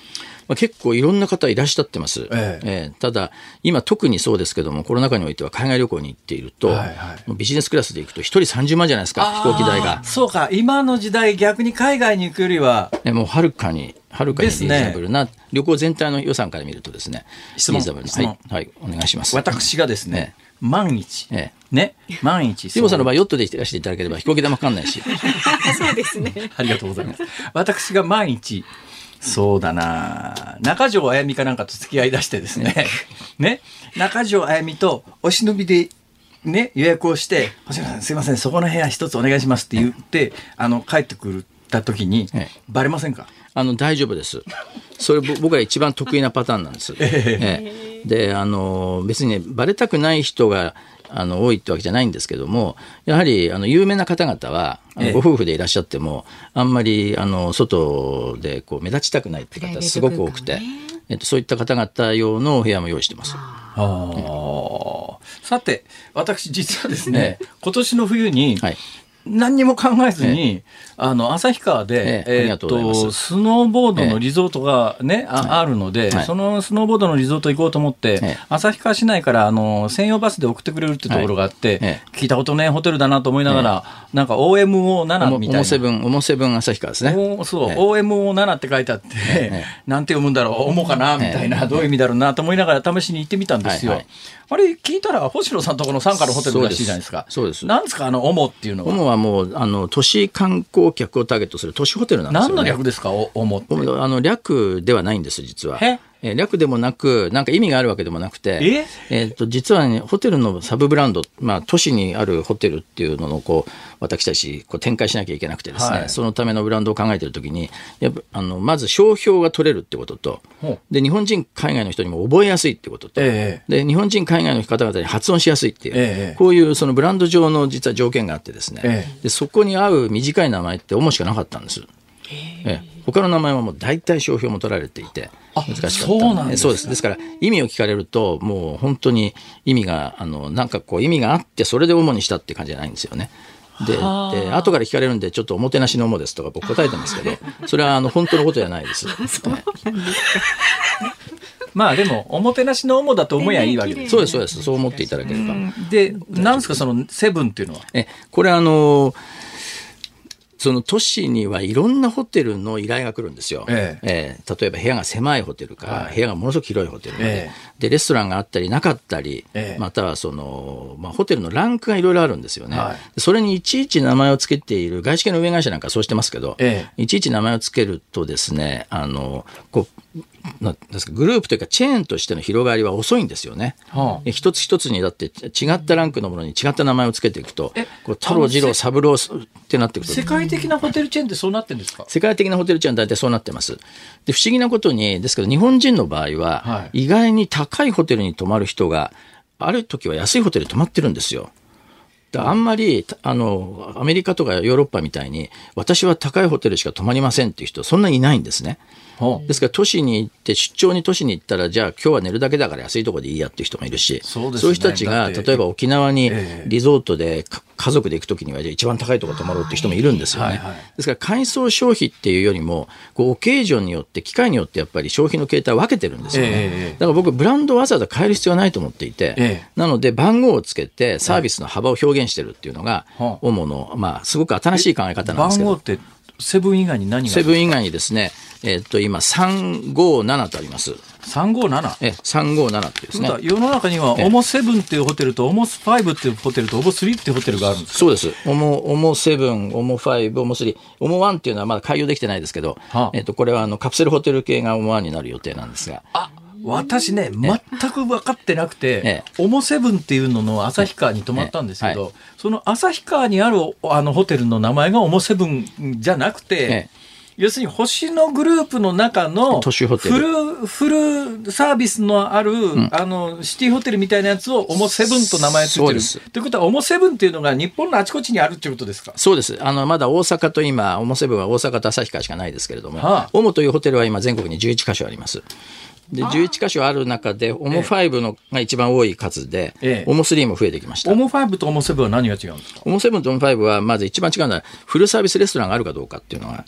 まあ、結構いろんな方いらっしゃってます、ええ。えー、ただ、今特にそうですけども、コロナ禍においては海外旅行に行っていると、はいはい、ビジネスクラスで行くと、1人30万じゃないですか、飛行機代が。そうか、今の時代、逆に海外に行くよりは。もうはるかに、はるかにリーズナブルな、ね、旅行全体の予算から見るとですね、質問。リーズナブルな、はい、はい、お願いします。私がですね、万一、ええ、ね、万一。でもさんの場合、ヨットでいらしていただければ飛行機代もかかんないし。そうですね。ありがとうございます。私が万一、そうだな。中条あやみかなんかと付き合い出してですね。ね。中条あやみとお忍びでね予約をして「星野さんすいませんそこの部屋一つお願いします」って言ってあの帰ってくった時に、バレませんか？あの大丈夫です。それ僕が一番得意なパターンなんです。ええ、であの別にねバレたくない人があの多いってわけじゃないんですけどもやはりあの有名な方々は、ご夫婦でいらっしゃってもあんまりあの外でこう目立ちたくないって方すごく多くて、えっと、そういった方々用のお部屋も用意してます。あさて私実はですね、今年の冬に、はい。何にも考えずに、あの旭川で、えっとスノーボードのリゾートがね、ああるので、そのスノーボードのリゾート行こうと思って、旭川市内からあの専用バスで送ってくれるってところがあって、聞いたことねホテルだなと思いながら、なんか OMO7 みたいな。セブン、オモセブン旭川ですね。そう、OMO7 って書いてあって、なんて読むんだろう、オモかなみたいな、どういう意味だろうなと思いながら試しに行ってみたんですよ。あれ聞いたら星野さんとこの傘下のホテルらしいじゃないですか。そうです。なんですかあのオモっていうのは？オモはもうあの都市観光客をターゲットする都市ホテルなんですよ、ね。何の略ですか？オモって。あの略ではないんです実は。え略でもなく、なんか意味があるわけでもなくて、え？っ、と、実はね、ホテルのサブブランド、まあ、都市にあるホテルっていうのの、こう、私たち、こう、展開しなきゃいけなくてですね、はい、そのためのブランドを考えてるときに、やっぱ、あの、まず商標が取れるってことと、で、日本人、海外の人にも覚えやすいってことと、えで、日本人、海外の方々に発音しやすいっていう、え、こういうそのブランド上の実は条件があってですね、でそこに合う短い名前って主しかなかったんです。ええ他の名前はもう大体商標も取られていて難しかったそうなんですそうですですから意味を聞かれるともう本当に意味があのなんかこう意味があってそれで主にしたって感じじゃないんですよね。でで後から聞かれるんでちょっとおもてなしの主ですとか僕答えてますけど それはあの本当のことじゃないです。まあでもおもてなしの主だと思えばいいわけです、ね、そうですそうですそう思っていただければ。でなんですかそのセブンっていうのは？えこれあのその都市にはいろんなホテルの依頼が来るんですよ。ええ。えー、例えば部屋が狭いホテルから、部屋がものすごく広いホテルまで、えでレストランがあったりなかったり、え。またはその、まあ、ホテルのランクがいろいろあるんですよね、はい、それにいちいち名前を付けている外資系の運営会社なんかそうしてますけど、いちいち名前を付けるとですねあのこうなですかグループというかチェーンとしての広がりは遅いんですよね。はあ、一つ一つにだって違ったランクのものに違った名前を付けていくとこう太郎次郎三郎ってなっていくと世界的なホテルチェーンってそうなってるんですか？世界的なホテルチェーン大体そうなってます。で不思議なことにですけど日本人の場合は、意外に高いホテルに泊まる人がある時は安いホテルに泊まってるんですよ。あんまりあのアメリカとかヨーロッパみたいに私は高いホテルしか泊まりませんっていう人そんなにいないんですね。ですから都市に行って出張に都市に行ったらじゃあ今日は寝るだけだから安いところでいいやっていう人もいるしそう、ね,、いう人たちが例えば沖縄にリゾートで家族で行くときにはじゃあ一番高いところ泊まろうっていう人もいるんですよね。はいはい、ですから改装消費っていうよりもこうオケージョンによって機械によってやっぱり消費の形態を分けてるんですよね。えー、だから僕ブランドわざわざ変える必要はないと思っていて、えー、なので番号をつけてサービスの幅を表現してるっていうのがオモの、まあ、すごく新しい考え方なんですけど。番号ってセブン以外に何がセブン以外にですね、えっと、今、357とあります。357? え、357ってですね。世の中には、オモセブンっていうホテルと、オモファイブっていうホテルと、オモスリーっていうホテルがあるんです。そうです。オモ、オモセブン、オモファイブ、オモスリー。オモワンっていうのはまだ開業できてないですけど、はあ、えっと、これはあのカプセルホテル系がオモワンになる予定なんですが。あ私ね、全く分かってなくて、ええ、オモセブンっていうのの旭川に泊まったんですけど、その旭川にあるあのホテルの名前がオモセブンじゃなくて、要するに星野グループの中のフルフルサービスのある、うん、あのシティホテルみたいなやつをオモセブンと名前ついてる。ということはオモセブンっていうのが日本のあちこちにあるっていうことですか？そうです。あのまだ大阪と今オモセブンは大阪と旭川しかないですけれども、はあ、オモというホテルは今全国に11カ所あります。で11箇所ある中で、オモ5のが一番多い数で、ええ、オモ3も増えてきました。オモ5とオモ7は何が違うんですか？オモ7とオモ5は、まず一番違うのは、フルサービスレストランがあるかどうかっていうのが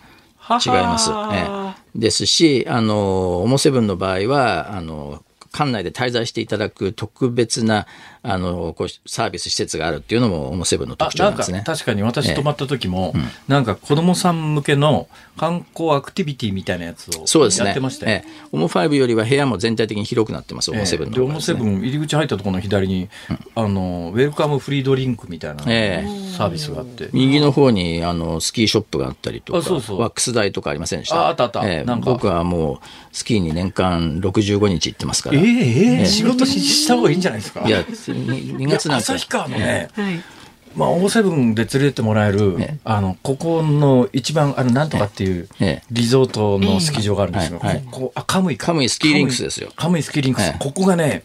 違います。ええ、ですし、あの、オモ7の場合は、あの、館内で滞在していただく特別なあのこうサービス施設があるっていうのもオモセブンの特徴なんですね。確かに私泊まった時も、ええ、なんか子供さん向けの観光アクティビティみたいなやつをやってましたよ、ね、ええ、オモ5よりは部屋も全体的に広くなってます、オモセブンの、ね、オモセブン入り口入ったところの左に、うん、あのウェルカムフリードリンクみたいなサービスがあって、右の方にあのスキーショップがあったりとかそうそう。ワックス台とかありませんでした？ああったあった、ええ、僕はもうスキーに年間65日行ってますから。ええええ、仕事した方がいいんじゃないですか？いや2月なんか。旭川のね、まあ、オーセブンで連れてもらえる、あの、ここの一番、あの、なんとかっていう、リゾートのスキー場があるんですよ。ここ、あ、カムイカムイスキーリンクスですよ。カムイスキーリンクス。ここがね、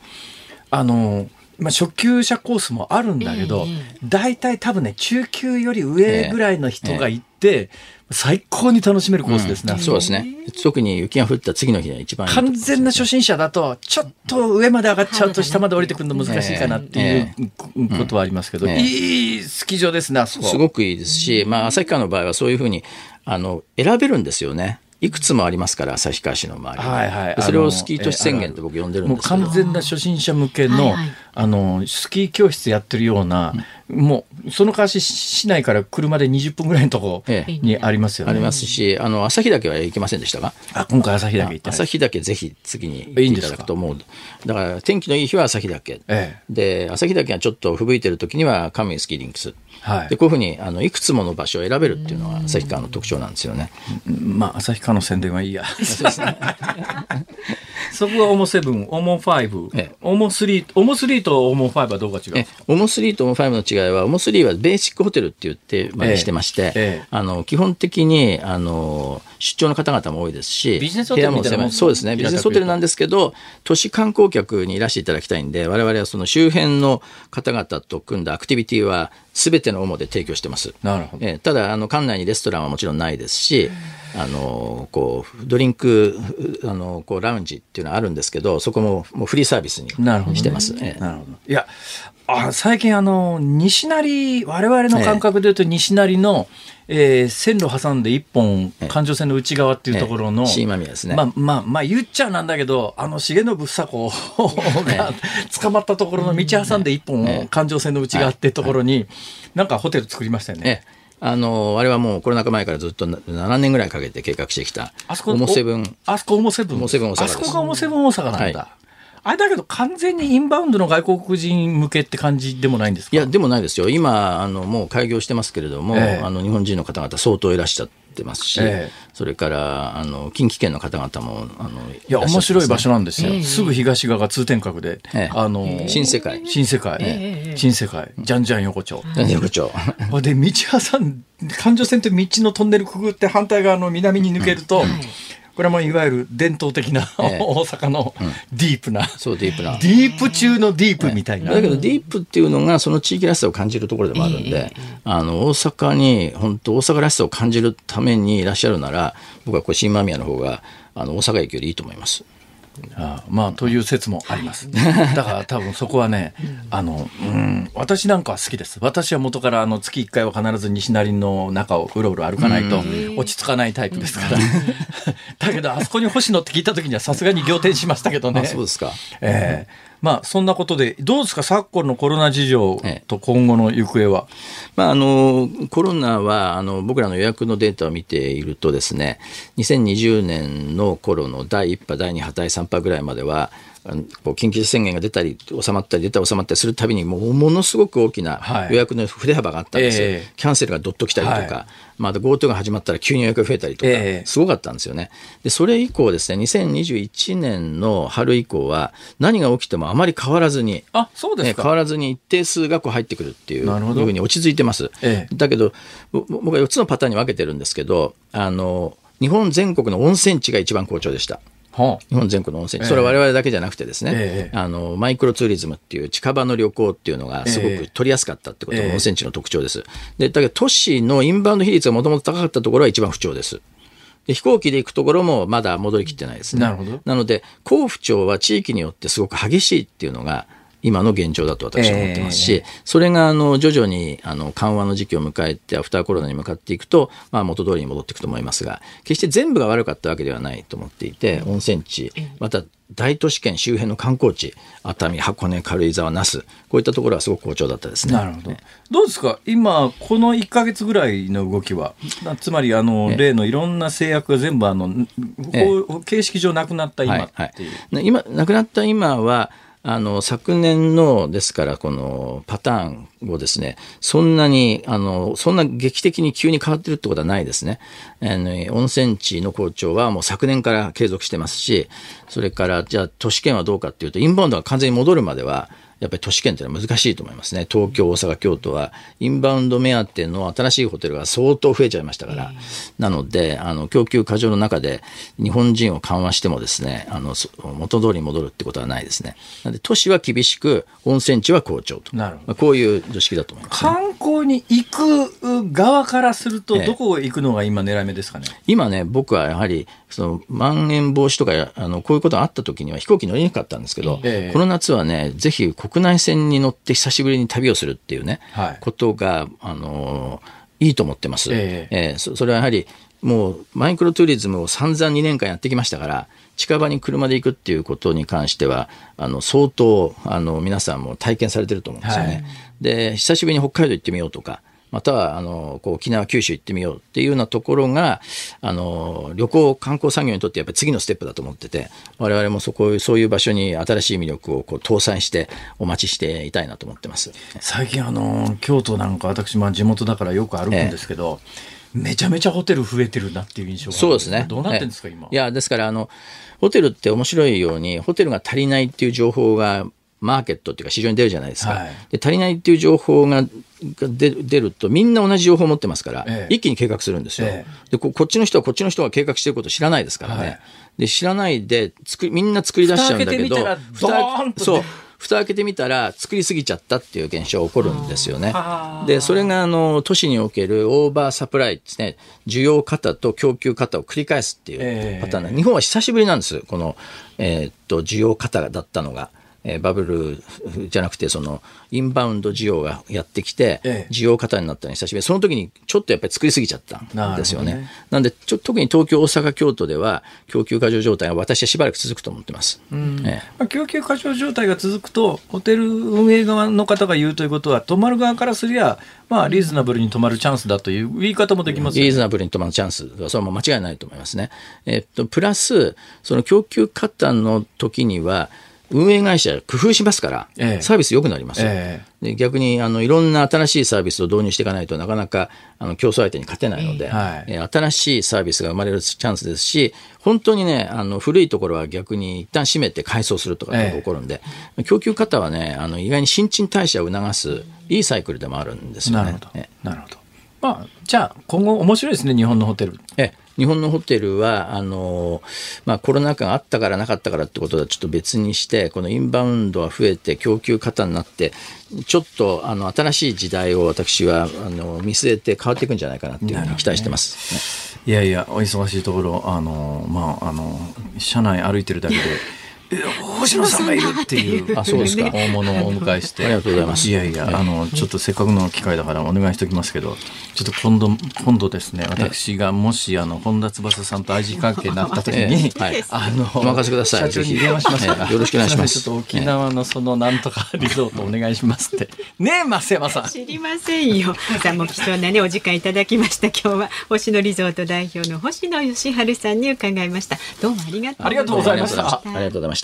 あの、まあ、初級者コースもあるんだけど、大体多分ね、中級より上ぐらいの人が行って、最高に楽しめるコースですね、うん、そうですね。特に雪が降った次の日が一番完全な初心者だと、ちょっと上まで上がっちゃうと下まで降りてくるの難しいかなっていうことはありますけど、いいスキー場ですね、すごくいいですし、まあ、旭川の場合はそういうふうに、あの、選べるんですよね。いくつもありますから、旭川市の周りは。いはい、それをスキー都市宣言って僕呼んでるんですけど。もう完全な初心者向けの、はいはい、あの、スキー教室やってるような、うん、もう、その代わし市内から車で20分ぐらいのとこにありますよね。ありますし、あの、旭岳は行けませんでしたか？あ、今回旭岳行って旭岳ぜひ次に行っていただくと思う。だから天気のいい日は旭岳。ええ、で、旭岳がちょっと吹雪いてる時にはカムイスキーリンクス。はい、でこういうふうにあのいくつもの場所を選べるっていうのは旭川の特徴なんですよね。まあ旭川の宣伝はいいや。そこがオモセブン、オモファイブ、オモスリー、オモスリーとオモファイブはどうか違う？オモスリーとオモファイブの違いは、オモスリーはベーシックホテルって言ってまでしてまして、ええ、あの基本的にあの出張の方々も多いですし、ビジネスホテルみたいなそうですね、ビジネスホテルなんですけど、都市観光客にいらしていただきたいんで、我々はその周辺の方々と組んだアクティビティはすべてのオモで提供してます。なるほど。えー、ただ、あの、館内にレストランはもちろんないですし、あの、こう、ドリンク、あの、こう、ラウンジっていうのはあるんですけど、そこももうフリーサービスにしてます。なるほど、ねえー、なるほど。いや、あ最近あの、西成、我々の感覚で言うと西成の、えー、線路挟んで一本、環状線の内側っていうところの、新間宮ですね。まあ、まあ、まあ、言っちゃなんだけど、あの、重信房子が捕まったところの道挟んで一本、環状線の内側ってところに、なんかホテル作りましたよね。あの、あれはもうコロナ禍前からずっと7年ぐらいかけて計画してきた。あそこ、オモセブン。あそこオモセブン。オモセブン大阪あそこがオモセブン大阪なんだ。はいあれだけど完全にインバウンドの外国人向けって感じでもないんですか？いや、でもないですよ。今、あの、もう開業してますけれども、えー、あの、日本人の方々相当いらっしゃってますし、えー、それから、あの、近畿圏の方々も、あの、いや、面白い場所なんですよ。えー、すぐ東側が通天閣で、あの、新世界。新世界。新世界。じゃんじゃん横丁。じゃんじゃん横丁。で、道挟ん、環状線と道のトンネルくぐって反対側の南に抜けると、うんこれはもういわゆる伝統的な、ええ、大阪のディープな、うん、そうディープな。ディープ中のディープみたいな、だけどディープっていうのがその地域らしさを感じるところでもあるんで、あの大阪に本当大阪らしさを感じるためにいらっしゃるなら僕はこれ新間宮の方があの大阪駅よりいいと思います。ああまあという説もあります。だから多分そこはねあの、うん、私なんかは好きです。私は元からあの月1回は必ず西成の中をうろうろ歩かないと落ち着かないタイプですから。だけどあそこに星野って聞いた時にはさすがに仰天しましたけどね。そうですか。ええ。ーまあ、そんなことで、どうですか、昨今のコロナ事情と今後の行方は？まあ、あのコロナはあの僕らの予約のデータを見ているとですね2020年の頃の第1波第2波第3波ぐらいまでは緊急宣言が出たり収まったり出たり収まったりするたびにもうものすごく大きな予約の振れ幅があったんですよ、はいえ。ー、キャンセルがどっと来たりとか、はい、まあ、GoTo が始まったら急に予約が増えたりとか、えー、すごかったんですよね。でそれ以降ですね2021年の春以降は何が起きてもあまり変わらずにあそうですか、変わらずに一定数がこう入ってくるっていうふうに落ち着いてます、えー、だけど僕は4つのパターンに分けてるんですけどあの日本全国の温泉地が一番好調でした。日本全国の温泉地、それは我々だけじゃなくてですね、えー、あのマイクロツーリズムっていう近場の旅行っていうのがすごく取りやすかったってことが温泉地の特徴です。でだけど都市のインバウンド比率がもともと高かったところは一番不調です。で飛行機で行くところもまだ戻りきってないですね。なるほど。なので、甲府町は地域によってすごく激しいっていうのが、今の現状だと私は思ってますし、えー、それがあの徐々にあの緩和の時期を迎えてアフターコロナに向かっていくと、まあ、元通りに戻っていくと思いますが決して全部が悪かったわけではないと思っていて温泉地また大都市圏周辺の観光地熱海箱根軽井沢那須こういったところはすごく好調だったですね。なるほど。どうですか？今この1か月ぐらいの動きはつまりあの例のいろんな制約が全部あの形式上なくなった今っていう。はいはい、今なくなった今はあの昨年のですからこのパターンをですねそんなにあのそんな劇的に急に変わってるってことはないですね。あの温泉地の好調はもう昨年から継続してますしそれからじゃあ都市圏はどうかっていうとインバウンドが完全に戻るまではやっぱり都市圏というのは難しいと思いますね。東京、大阪、京都は、インバウンド目当ての新しいホテルが相当増えちゃいましたから、なので、あの、供給過剰の中で、日本人を緩和してもですね、あの、元通りに戻るってことはないですね。なので、都市は厳しく、温泉地は好調と。なるほど。まあ、こういう常識だと思います、ね、観光に行く側からすると、どこ行くのが今狙い目ですかね？今ね、僕はやはり、その、まん延防止とか、あの、こういうことがあった時には飛行機乗りにくかったんですけど、えこの夏はね、ぜひ国内線に乗って久しぶりに旅をするっていうね、はい、ことが、あのいいと思ってます。えー、えー、そそれはやはり、もうマイクロツーリズムを散々2年間やってきましたから、近場に車で行くっていうことに関しては、あの相当あの皆さんも体験されてると思うんですよね。はい、で、久しぶりに北海道行ってみようとか、またはあのこう沖縄、九州行ってみようっていうようなところがあの旅行、観光産業にとってやっぱり次のステップだと思ってて我々もそこそういう場所に新しい魅力をこう搭載してお待ちしていたいなと思ってます。最近あの京都なんか私、まあ、地元だからよく歩くんですけど、ええ、めちゃめちゃホテル増えてるなっていう印象がそうですね。どうなってるんですか、今？いやですからあのホテルって面白いようにホテルが足りないっていう情報がマーケットっていうか市場に出るじゃないですか。はい、で足りないっていう情報が出るとみんな同じ情報を持ってますから、ええ、一気に計画するんですよ、え、でこ。こっちの人はこっちの人が計画してること知らないですからね。はい、で知らないで作みんな作り出しちゃうんだけど蓋そう蓋開けてみたら作りすぎちゃったっていう現象が起こるんですよね。でそれがあの都市におけるオーバーサプライですね需要型と供給型を繰り返すっていうパターン、えー、日本は久しぶりなんですこの、えー、っと需要型だったのが。えー、バブルじゃなくてそのインバウンド需要がやってきて、需要過多になったのに久しぶり。その時にちょっとやっぱり作りすぎちゃったんですよね。ねなんでちょ特に東京大阪京都では供給過剰状態が私はしばらく続くと思ってます。えまあ、供給過剰状態が続くとホテル運営側の方が言うということは泊まる側からすりゃまあ、リーズナブルに泊まるチャンスだという言い方もできます、ね、リーズナブルに泊まるチャンスは、それは間違いないと思いますね。えっと、プラス、その供給過多の時には、運営会社工夫しますから、ええ、サービス良くなりますよ。え、で逆にあのいろんな新しいサービスを導入していかないとなかなかあの競争相手に勝てないので、はい、新しいサービスが生まれるチャンスですし本当にねあの古いところは逆に一旦閉めて改装するとかが起こるんで、供給方はねあの意外に新陳代謝を促すいいサイクルでもあるんですよね。なるほど。なるほどまあ、じゃあ今後面白いですね日本のホテル。え日本のホテルはあの、まあ、コロナ禍があったからなかったからってことはちょっと別にしてこのインバウンドは増えて供給過多になってちょっとあの新しい時代を私はあの見据えて変わっていくんじゃないかなっていうふうに期待してます、ね、いやいやお忙しいところあの、まあ、あの車内歩いてるだけで星野さんがいるっていう。あそうですか。大物をお迎えして。ありがとうございます。いやいや、あのちょっとせっかくの機会だからお願いしておきますけどちょっと今度今度ですね私がもしあの本田翼さんと愛人関係になった時に、はい、あのお任せください。社長に電話します。よろしくお願いします。ちょっと沖縄のそのなんとかリゾートお願いしますって。ねえ増山さん。知りませんよ。さあもう貴重なねお時間いただきました。今日は星野リゾート代表の星野義治さんに伺いました。どうもありがとうございました。ありがとうございました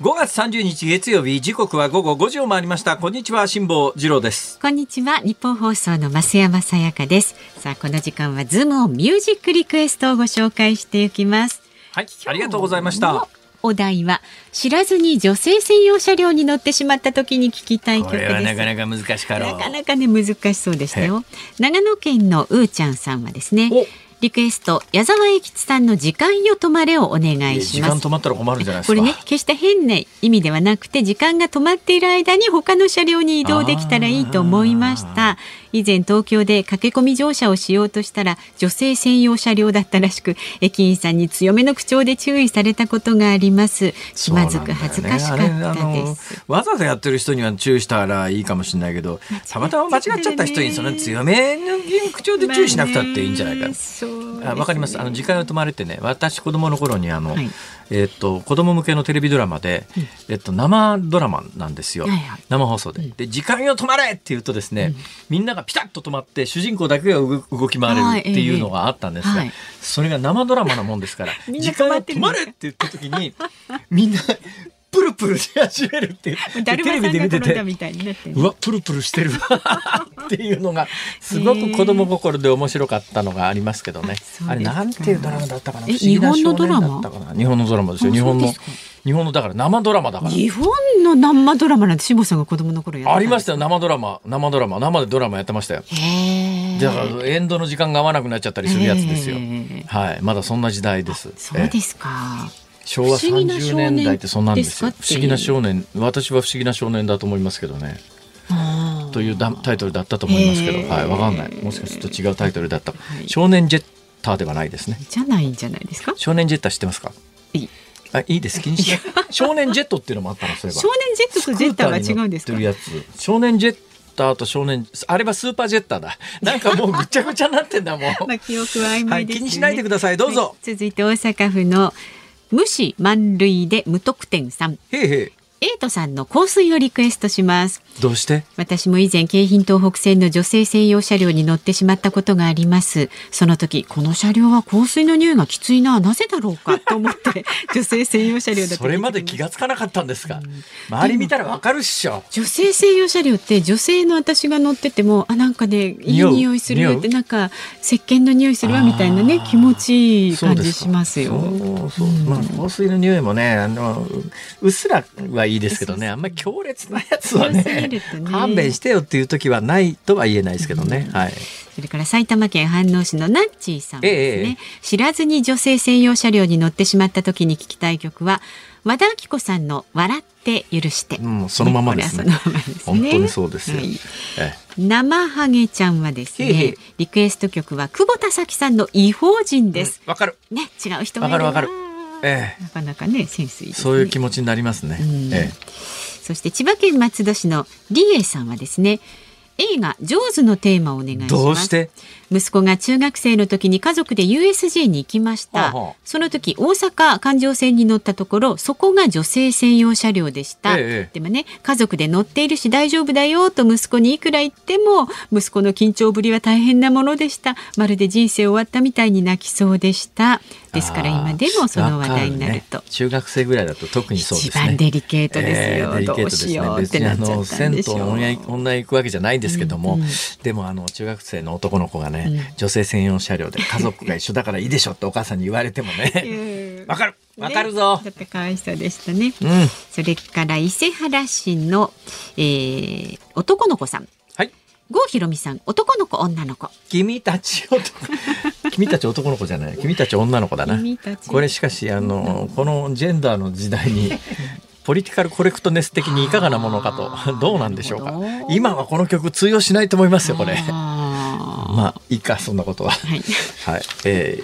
5月30日月曜日時刻は午後5時を回りました。こんにちは辛坊治郎です。こんにちはニッポン放送の増山さやかです。さあこの時間はズームオンミュージックリクエストをご紹介していきます。はいありがとうございました。お題は知らずに女性専用車両に乗ってしまった時に聞きたい曲です。なかなか難しかなかなかね難しそうでしたよ。長野県のうーちゃんさんはですねリクエスト矢沢永吉さんの時間よ止まれをお願いします。時間止まったら困るんじゃないこれね決して変な意味ではなくて時間が止まっている間に他の車両に移動できたらいいと思いました。以前東京で駆け込み乗車をしようとしたら女性専用車両だったらしく駅員さんに強めの口調で注意されたことがあります。気まずく恥ずかしかったです、ね、わざわざやってる人には注意したらいいかもしれないけどたまたま間違っちゃった人にその強めの口調で注意しなくたっていいんじゃないか、まあ、ね、あ分かります。あの時間が止まれてね私子供の頃にあの、はい。えっと子供向けのテレビドラマで、えっと生ドラマなんですよ、はいはい、生放送で。で時間よ止まれって言うとですね、みんながピタッと止まって主人公だけが動き回れるっていうのがあったんですが、それが生ドラマなもんですから時間よ止まれって言った時にみんなプルプルし始めるって テレビで見てて。うわプルプルしてる っていうのがすごく子供心で面白かったのがありますけどね、あれなんていうドラマだったかな？日本のドラマ？日本のドラマですよ。日本の日本のだから生ドラマだから。日本の生ドラマなんて志保さんが子供の頃やありましたよ。生ドラマ。生ドラマ。生でドラマやってましたよ。だからエンドの時間が合わなくなっちゃったりするやつですよ。はい。まだそんな時代です。そうですか、昭和30年代ってそんなんですよ不思議な少年私は不思議な少年だと思いますけどねというタイトルだったと思いますけど、はい、わかんない。もしかすると違うタイトルだった。はい、少年ジェッターではないですね。じゃないんじゃないですか？少年ジェッター知ってますか？いい。あ、いいです。気にしない。少年ジェットっていうのもあったの、そういえば。少年ジェットとジェッターは違うんですか？少年ジェッターと少年、あれはスーパージェッターだ。なんかもうぐちゃぐちゃになってんだもん。まあ記憶は曖昧ねはい、気にしないでください。どうぞ。はい、続いて大阪府の無視満塁で無得点3。へいへ。エイトさんの香水をリクエストします。どうして？私も以前京浜東北線の女性専用車両に乗ってしまったことがあります。その時この車両は香水の匂いがきついな。なぜだろうか？と思って 女性専用車両だそれまで気がつかなかったんですか、うん、周り見たらわかるっしょ。女性専用車両って女性の私が乗っててもあなんかねいい匂いするってなんか石鹸の匂いするわみたいなね気持ちいい感じしますよ。そうそう、うん、まあ香水の匂いもねあのうっすらはいいですけどね。あんまり強烈なやつはね、ね、勘弁してよっていう時はないとは言えないですけどね、うん、はい。それから埼玉県飯能市のナッチーさんですね、ええ、知らずに女性専用車両に乗ってしまった時に聞きたい曲は和田アキ子さんの笑って許して、うん、そのままですね、ね、本当にそうですよ、はい。ええ、生ハゲちゃんはですねリクエスト曲は久保田早紀さんの異邦人です。わ、うん、かる。ね違う人もわかるわかるええ、なかなかねセンスいい、ね、そういう気持ちになりますね、ええ、そして千葉県松戸市のリエさんはですね映画ジョーズのテーマをお願いします。どうして？息子が中学生の時に家族で USJ に行きました。その時大阪環状線に乗ったところ、そこが女性専用車両でした。ええ、でもね、家族で乗っているし大丈夫だよと息子にいくら言っても、息子の緊張ぶりは大変なものでした。まるで人生終わったみたいに泣きそうでした。ですから今でもその話題になると。ね、中学生ぐらいだと特にそうですね。一番デリケートですよ。えー、デリケートですね。別にあの銭湯の女行くわけじゃないんですけども、うんうん、でもあの中学生の男の子がね、うん、女性専専用車両で家族が一緒だからいいでしょってお母さんに言われてもね わかるわかるぞ。ちょっとかわいそうでしたね。うん、それから伊勢原市の、えー、男の子さん。はい。郷ひろみさん、男の子、女の子。君たち男。君たち男の子じゃない。君たち女の子だな。これしかし、あの、このジェンダーの時代に。ポリティカルコレクトネス的にいかがなものかとどうなんでしょうか今はこの曲通用しないと思いますよこれまあいいかそんなことは。はい、はい、え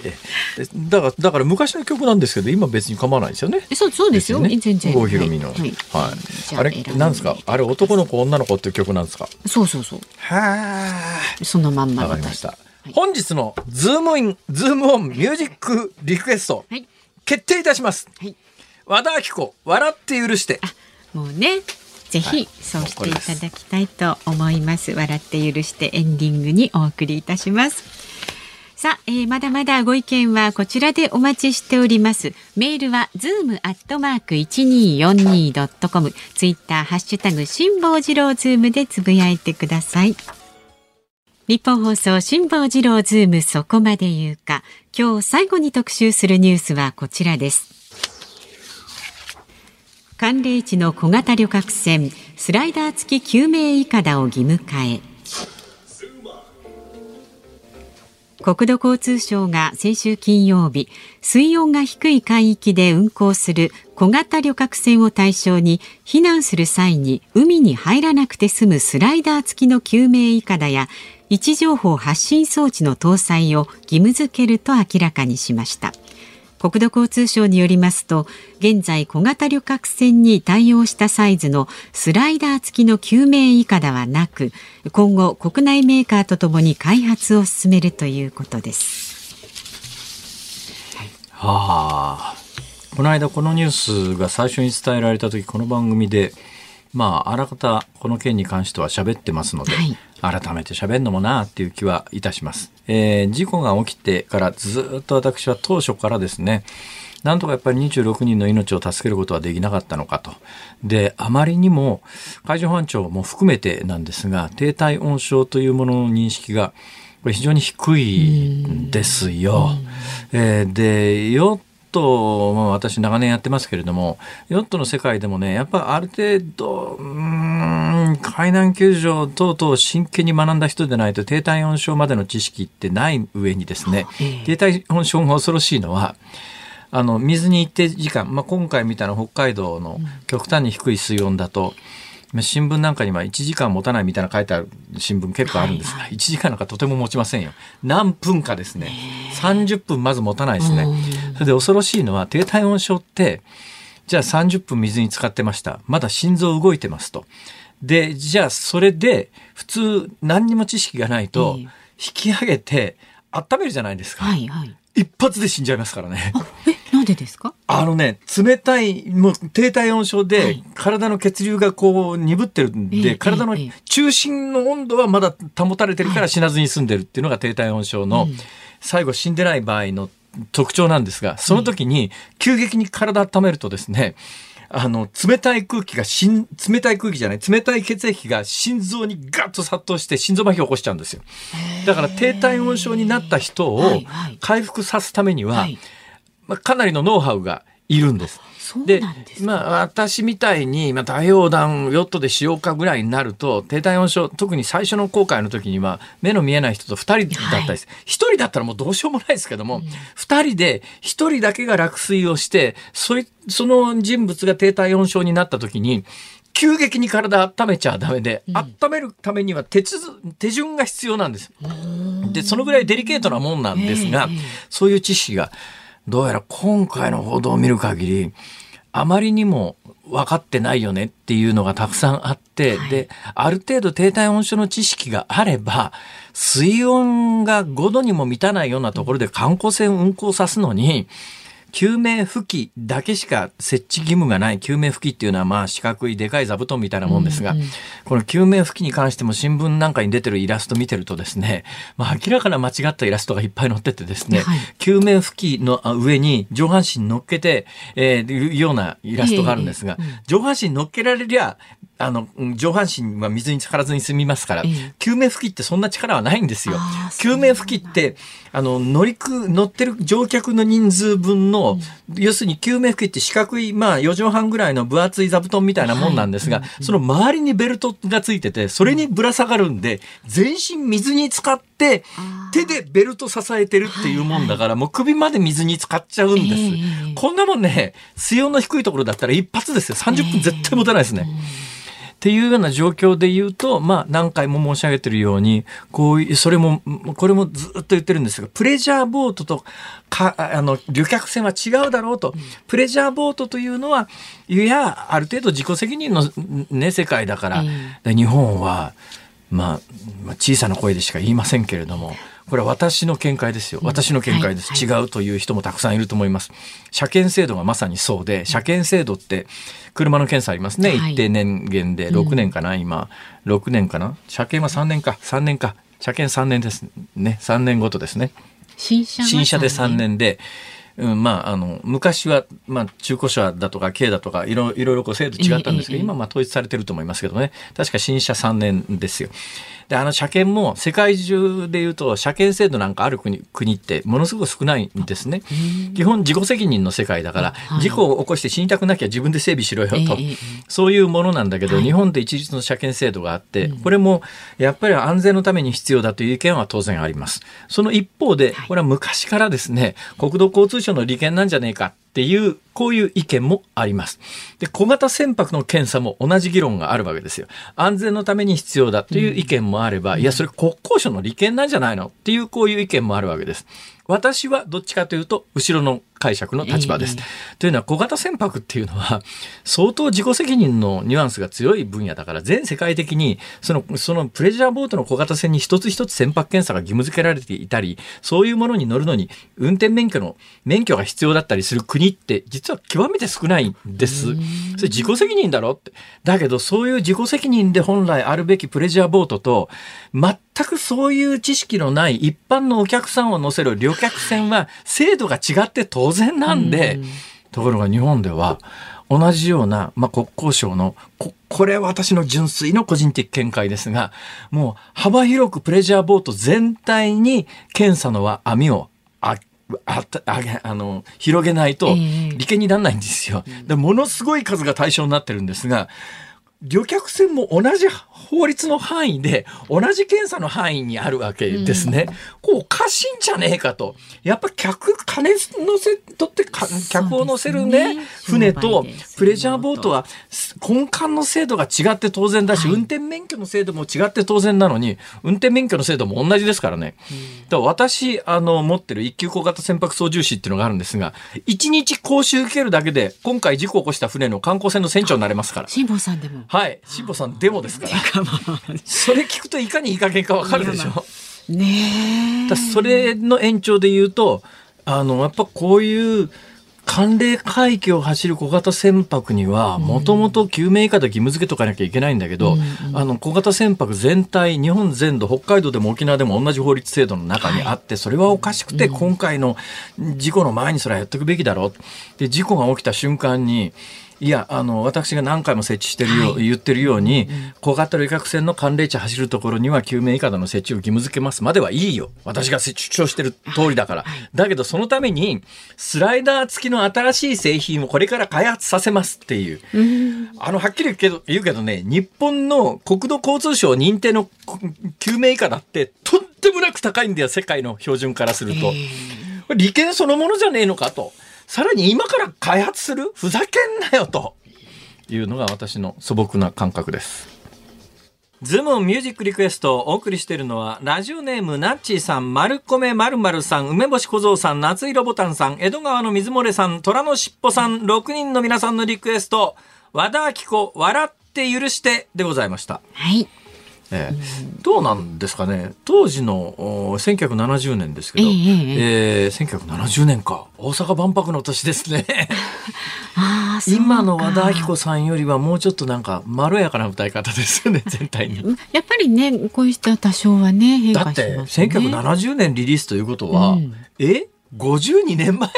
ー、だからだから昔の曲なんですけど今別に構わないですよね。そうそうですよ、ね、全然。郷ひろみの、はい、はい。はい、あれなんで。すか？あれ男の子女の子っていう曲なんですか？そうそうそう。はあ。そのまんまわかりました、本日のズームインズームオンミュージックリクエスト、はい、決定いたします、はい、和田アキ子笑って許して。もうねぜひそうしていただきたいと思います。笑って許してエンディングにお送りいたします。さあ、えー、まだまだご意見はこちらでお待ちしております。メールはズームアットマーク一二四二ドットコム、ツイッターハッシュタグ辛坊治郎ズームでつぶやいてください。ニッポン放送辛坊治郎ズームそこまで言うか。今日最後に特集するニュースはこちらです。寒冷地の小型旅客船スライダー付き救命いかだを義務化へ。国土交通省が先週金曜日水温が低い海域で運航する小型旅客船を対象に避難する際に海に入らなくて済むスライダー付きの救命いかだや位置情報発信装置の搭載を義務付けると明らかにしました。国土交通省によりますと現在小型旅客船に対応したサイズのスライダー付きの救命いかだはなく今後国内メーカーとともに開発を進めるということです。はあ、この間このニュースが最初に伝えられた時この番組でまああらかたこの件に関しては喋ってますので、はい、改めて喋るのもなっていう気はいたします。えー、事故が起きてからずっと私は当初からですね、なんとかやっぱり26人の命を助けることはできなかったのかと。で、あまりにも海上保安庁も含めてなんですが、低体温症というものの認識がこれ非常に低いんですよ。えー、で、よト、まあ、私長年やってますけれどもヨットの世界でもねやっぱある程度うん海難救助等々真剣に学んだ人でないと低体温症までの知識ってない上にですね、低体温症が恐ろしいのはあの水に一定時間、まあ、今回みたいな北海道の極端に低い水温だと、新聞なんかには1時間持たないみたいな書いてある新聞結構あるんですが、はいはい、1時間なんかとても持ちませんよ。何分かですね。30分まず持たないですね。それで恐ろしいのは低体温症って、じゃあ30分水に浸かってました。まだ心臓動いてますと。で、じゃあそれで普通何にも知識がないと引き上げて温めるじゃないですか。はいはい、一発で死んじゃいますからね。え、なんでですか？あのね、冷たい、もう低体温症で、体の血流がこう鈍ってるんで、はい、体の中心の温度はまだ保たれてるから死なずに済んでるっていうのが低体温症の、最後死んでない場合の特徴なんですが、その時に急激に体温めるとですね、あの、冷たい空気がしん、冷たい空気じゃない、冷たい血液が心臓にガッと殺到して心臓麻痺を起こしちゃうんですよ。だから低体温症になった人を回復さすためには、はいはい、まあ、かなりのノウハウがいるんです。でまあ、私みたいに、まあ、大横断ヨットでしようかぐらいになると低体温症特に最初の航海の時には目の見えない人と2人だったです、はい、1人だったらもうどうしようもないですけども、うん、2人で1人だけが落水をしてそいその人物が低体温症になった時に急激に体温めちゃダメで、うん、温めるためには手手順が必要なんです。でそのぐらいデリケートなもんなんですが、そういう知識がどうやら今回の報道を見る限り、あまりにも分かってないよねっていうのがたくさんあって、はい、で、ある程度低体温症の知識があれば、水温が5度にも満たないようなところで観光船運航さすのに、救命浮器だけしか設置義務がない救命浮器っていうのはまあ四角いでかい座布団みたいなもんですが、うんうん、この救命浮器に関しても新聞なんかに出てるイラスト見てるとですね、まあ、明らかな間違ったイラストがいっぱい載っててですね、はい、救命浮器の上に上半身乗っけて、えー、いうようなイラストがあるんですが、えーうん、上半身乗っけられりゃあの、上半身は水に浸からずに済みますから、救命吹きってそんな力はないんですよ。救命吹きって、あの、乗りく、乗ってる乗客の人数分の、うん、要するに救命吹きって四角い、まあ4畳半ぐらいの分厚い座布団みたいなもんなんですが、はいその周りにベルトがついてて、それにぶら下がるんで、全身水に浸かって、手でベルト支えてるっていうもんだから、はいはい、もう首まで水に浸かっちゃうんです。えー、こんなもんね、水温の低いところだったら一発ですよ。30分絶対持たないですね。えーっていうような状況で言うと、まあ、何回も申し上げてるように、こういう、それも、これもずっと言ってるんですが、プレジャーボートとか、あの、旅客船は違うだろうと。プレジャーボートというのは、いや、ある程度自己責任のね、世界だから、日本は、まあ、小さな声でしか言いませんけれども、これは私の見解ですよ。私の見解です、はい。違うという人もたくさんいると思います。車検制度がまさにそうで、車検制度って車の検査ありますね。はい、一定年限で6年かな、今。6年かな？車検は3年か。3年か。車検3年ですね。3年ごとですね。新車新車で3年で、うん、まあ、あの、昔は、まあ、中古車だとか、軽だとか、いろいろこう制度違ったんですけど、今、まあ、統一されてると思いますけどね。確か新車3年ですよ。で、あの車検も世界中で言うと車検制度なんかある国国ってものすごく少ないんですね。基本自己責任の世界だから、事故を起こして死にたくなきゃ自分で整備しろよと、そういうものなんだけど、日本で一律の車検制度があって、これもやっぱり安全のために必要だという意見は当然あります。その一方で、これは昔からですね、国土交通省の利権なんじゃねえかっていう、こういう意見もあります。で、小型船舶の検査も同じ議論があるわけですよ。安全のために必要だという意見もあれば、うん、いや、それ国交省の利権なんじゃないのっていう、こういう意見もあるわけです。私はどっちかというと、後ろの解釈の立場です。というのは小型船舶っていうのは相当自己責任のニュアンスが強い分野だから全世界的にそのそのプレジャーボートの小型船に一つ一つ船舶検査が義務付けられていたりそういうものに乗るのに運転免許の免許が必要だったりする国って実は極めて少ないんです。それ自己責任だろって。だけどそういう自己責任で本来あるべきプレジャーボートと全くそういう知識のない一般のお客さんを乗せる旅客船は制度が違って当然なんで、ところが日本では同じような、まあ、国交省のこ、これは私の純粋の個人的見解ですが、もう幅広くプレジャーボート全体に検査の網をああああの広げないと利権にならないんですよ。でものすごい数が対象になってるんですが、旅客船も同じ法律の範囲で同じ検査の範囲にあるわけですね。うん、こうおかしいんじゃねえかと。やっぱ客、金乗せ、とって客を乗せるね、ね船とプレジャーボートは根幹の制度が違って当然だし、はい、運転免許の制度も違って当然なのに、運転免許の制度も同じですからね。うん、だから私、あの、持ってる一級小型船舶操縦士っていうのがあるんですが、一日講習受けるだけで、今回事故を起こした船の観光船の船長になれますから。辛坊さんでも。はい。辛坊さんでもですから。それ聞くといかにいい加減かわかるでしょ。ねだそれの延長で言うと、あの、やっぱこういう寒冷海域を走る小型船舶には、もともと救命以下で義務付けとかなきゃいけないんだけど、うん、あの、小型船舶全体、日本全土、北海道でも沖縄でも同じ法律制度の中にあって、はい、それはおかしくて、今回の事故の前にそれはやっておくべきだろう。で、事故が起きた瞬間に、いやあの私が何回も設置してるよ、はい、言ってるように、小型旅客船の寒冷地走るところには救命いかだの設置を義務付けますまではいいよ。私が主張してる通りだから、はい、だけどそのためにスライダー付きの新しい製品をこれから開発させますっていう、あのはっきり言うけど言うけどね日本の国土交通省認定の救命いかだってとんでもなく高いんだよ世界の標準からすると。利権そのものじゃねえのかと。さらに今から開発する？ふざけんなよというのが私の素朴な感覚です。ズームミュージックリクエストをお送りしているのは、ラジオネームナッチーさん、丸米まるまるさん、梅干し小僧さん、夏色ボタンさん、江戸川の水漏れさん、虎のしっぽさん、6人の皆さんのリクエスト、和田明子、笑って許してでございました。はい。えー、どうなんですかね。当時の1970年ですけど、えー、えー、1970年か。大阪万博の年ですね。今の和田アキ子さんよりはもうちょっとなんかまろやかな歌い方ですよね 全体に。やっぱりねこうした多少はね変化しますねだって1970年リリースということは、うん、え？52年前？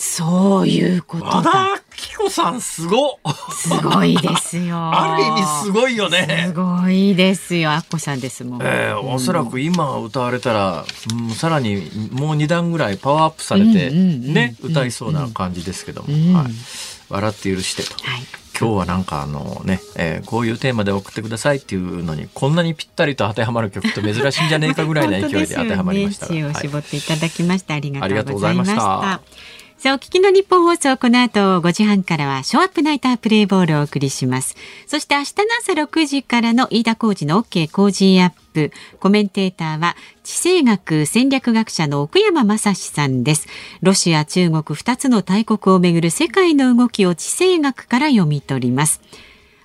そういうこと和田紀子さんすごすごいですよ。ある意味すごいよね。すごいですよ。あっこさんですもん、えー、おそらく今歌われたら、うん、さらにもう二段ぐらいパワーアップされてね、歌いそうな感じですけども、はい、笑って許してと、はい、今日はなんかあのね、えー、こういうテーマで送ってくださいっていうのにこんなにぴったりと当てはまる曲って珍しいんじゃねえかぐらいの勢いで当てはまりましたね、を絞っていただきました、はい、ありがとうございましたさあ、お聞きの日本放送、この後5時半からは、ショーアップナイタープレイボールをお送りします。そして明日の朝6時からの飯田浩二の OK 工事アップ。コメンテーターは、地政学戦略学者の奥山真司さんです。ロシア、中国2つの大国をめぐる世界の動きを地政学から読み取ります。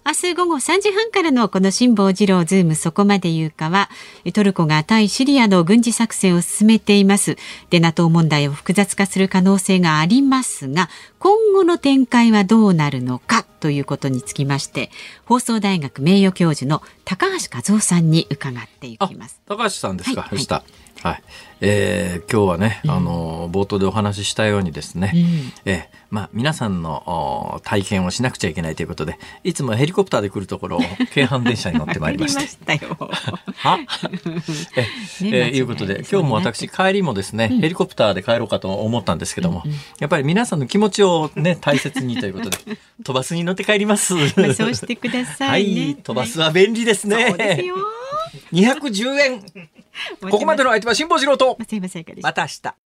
明日午後3時半からのこの辛坊治郎ズームそこまで言うかはトルコが対シリアの軍事作戦を進めています。で NATO 問題を複雑化する可能性がありますが今後の展開はどうなるのかということにつきまして放送大学名誉教授の高橋和夫さんに伺っていきます。高橋さんですか、はい、はい。はい、えー、今日はね、うん、あの冒頭でお話ししたようにですね、うん、えー、まあ皆さんの体験をしなくちゃいけないということで、いつもヘリコプターで来るところを京阪電車に乗ってまいりまして。は？え、えー、いうことで、今日も私帰りもですね、うん、ヘリコプターで帰ろうかと思ったんですけども、うんうん、やっぱり皆さんの気持ちをね大切にということで、飛ばすに乗って帰ります。そうしてください、ね、はい、飛ばすは便利ですね。そうですよ。210円。ここまでの相手は辛坊治郎と、また明日。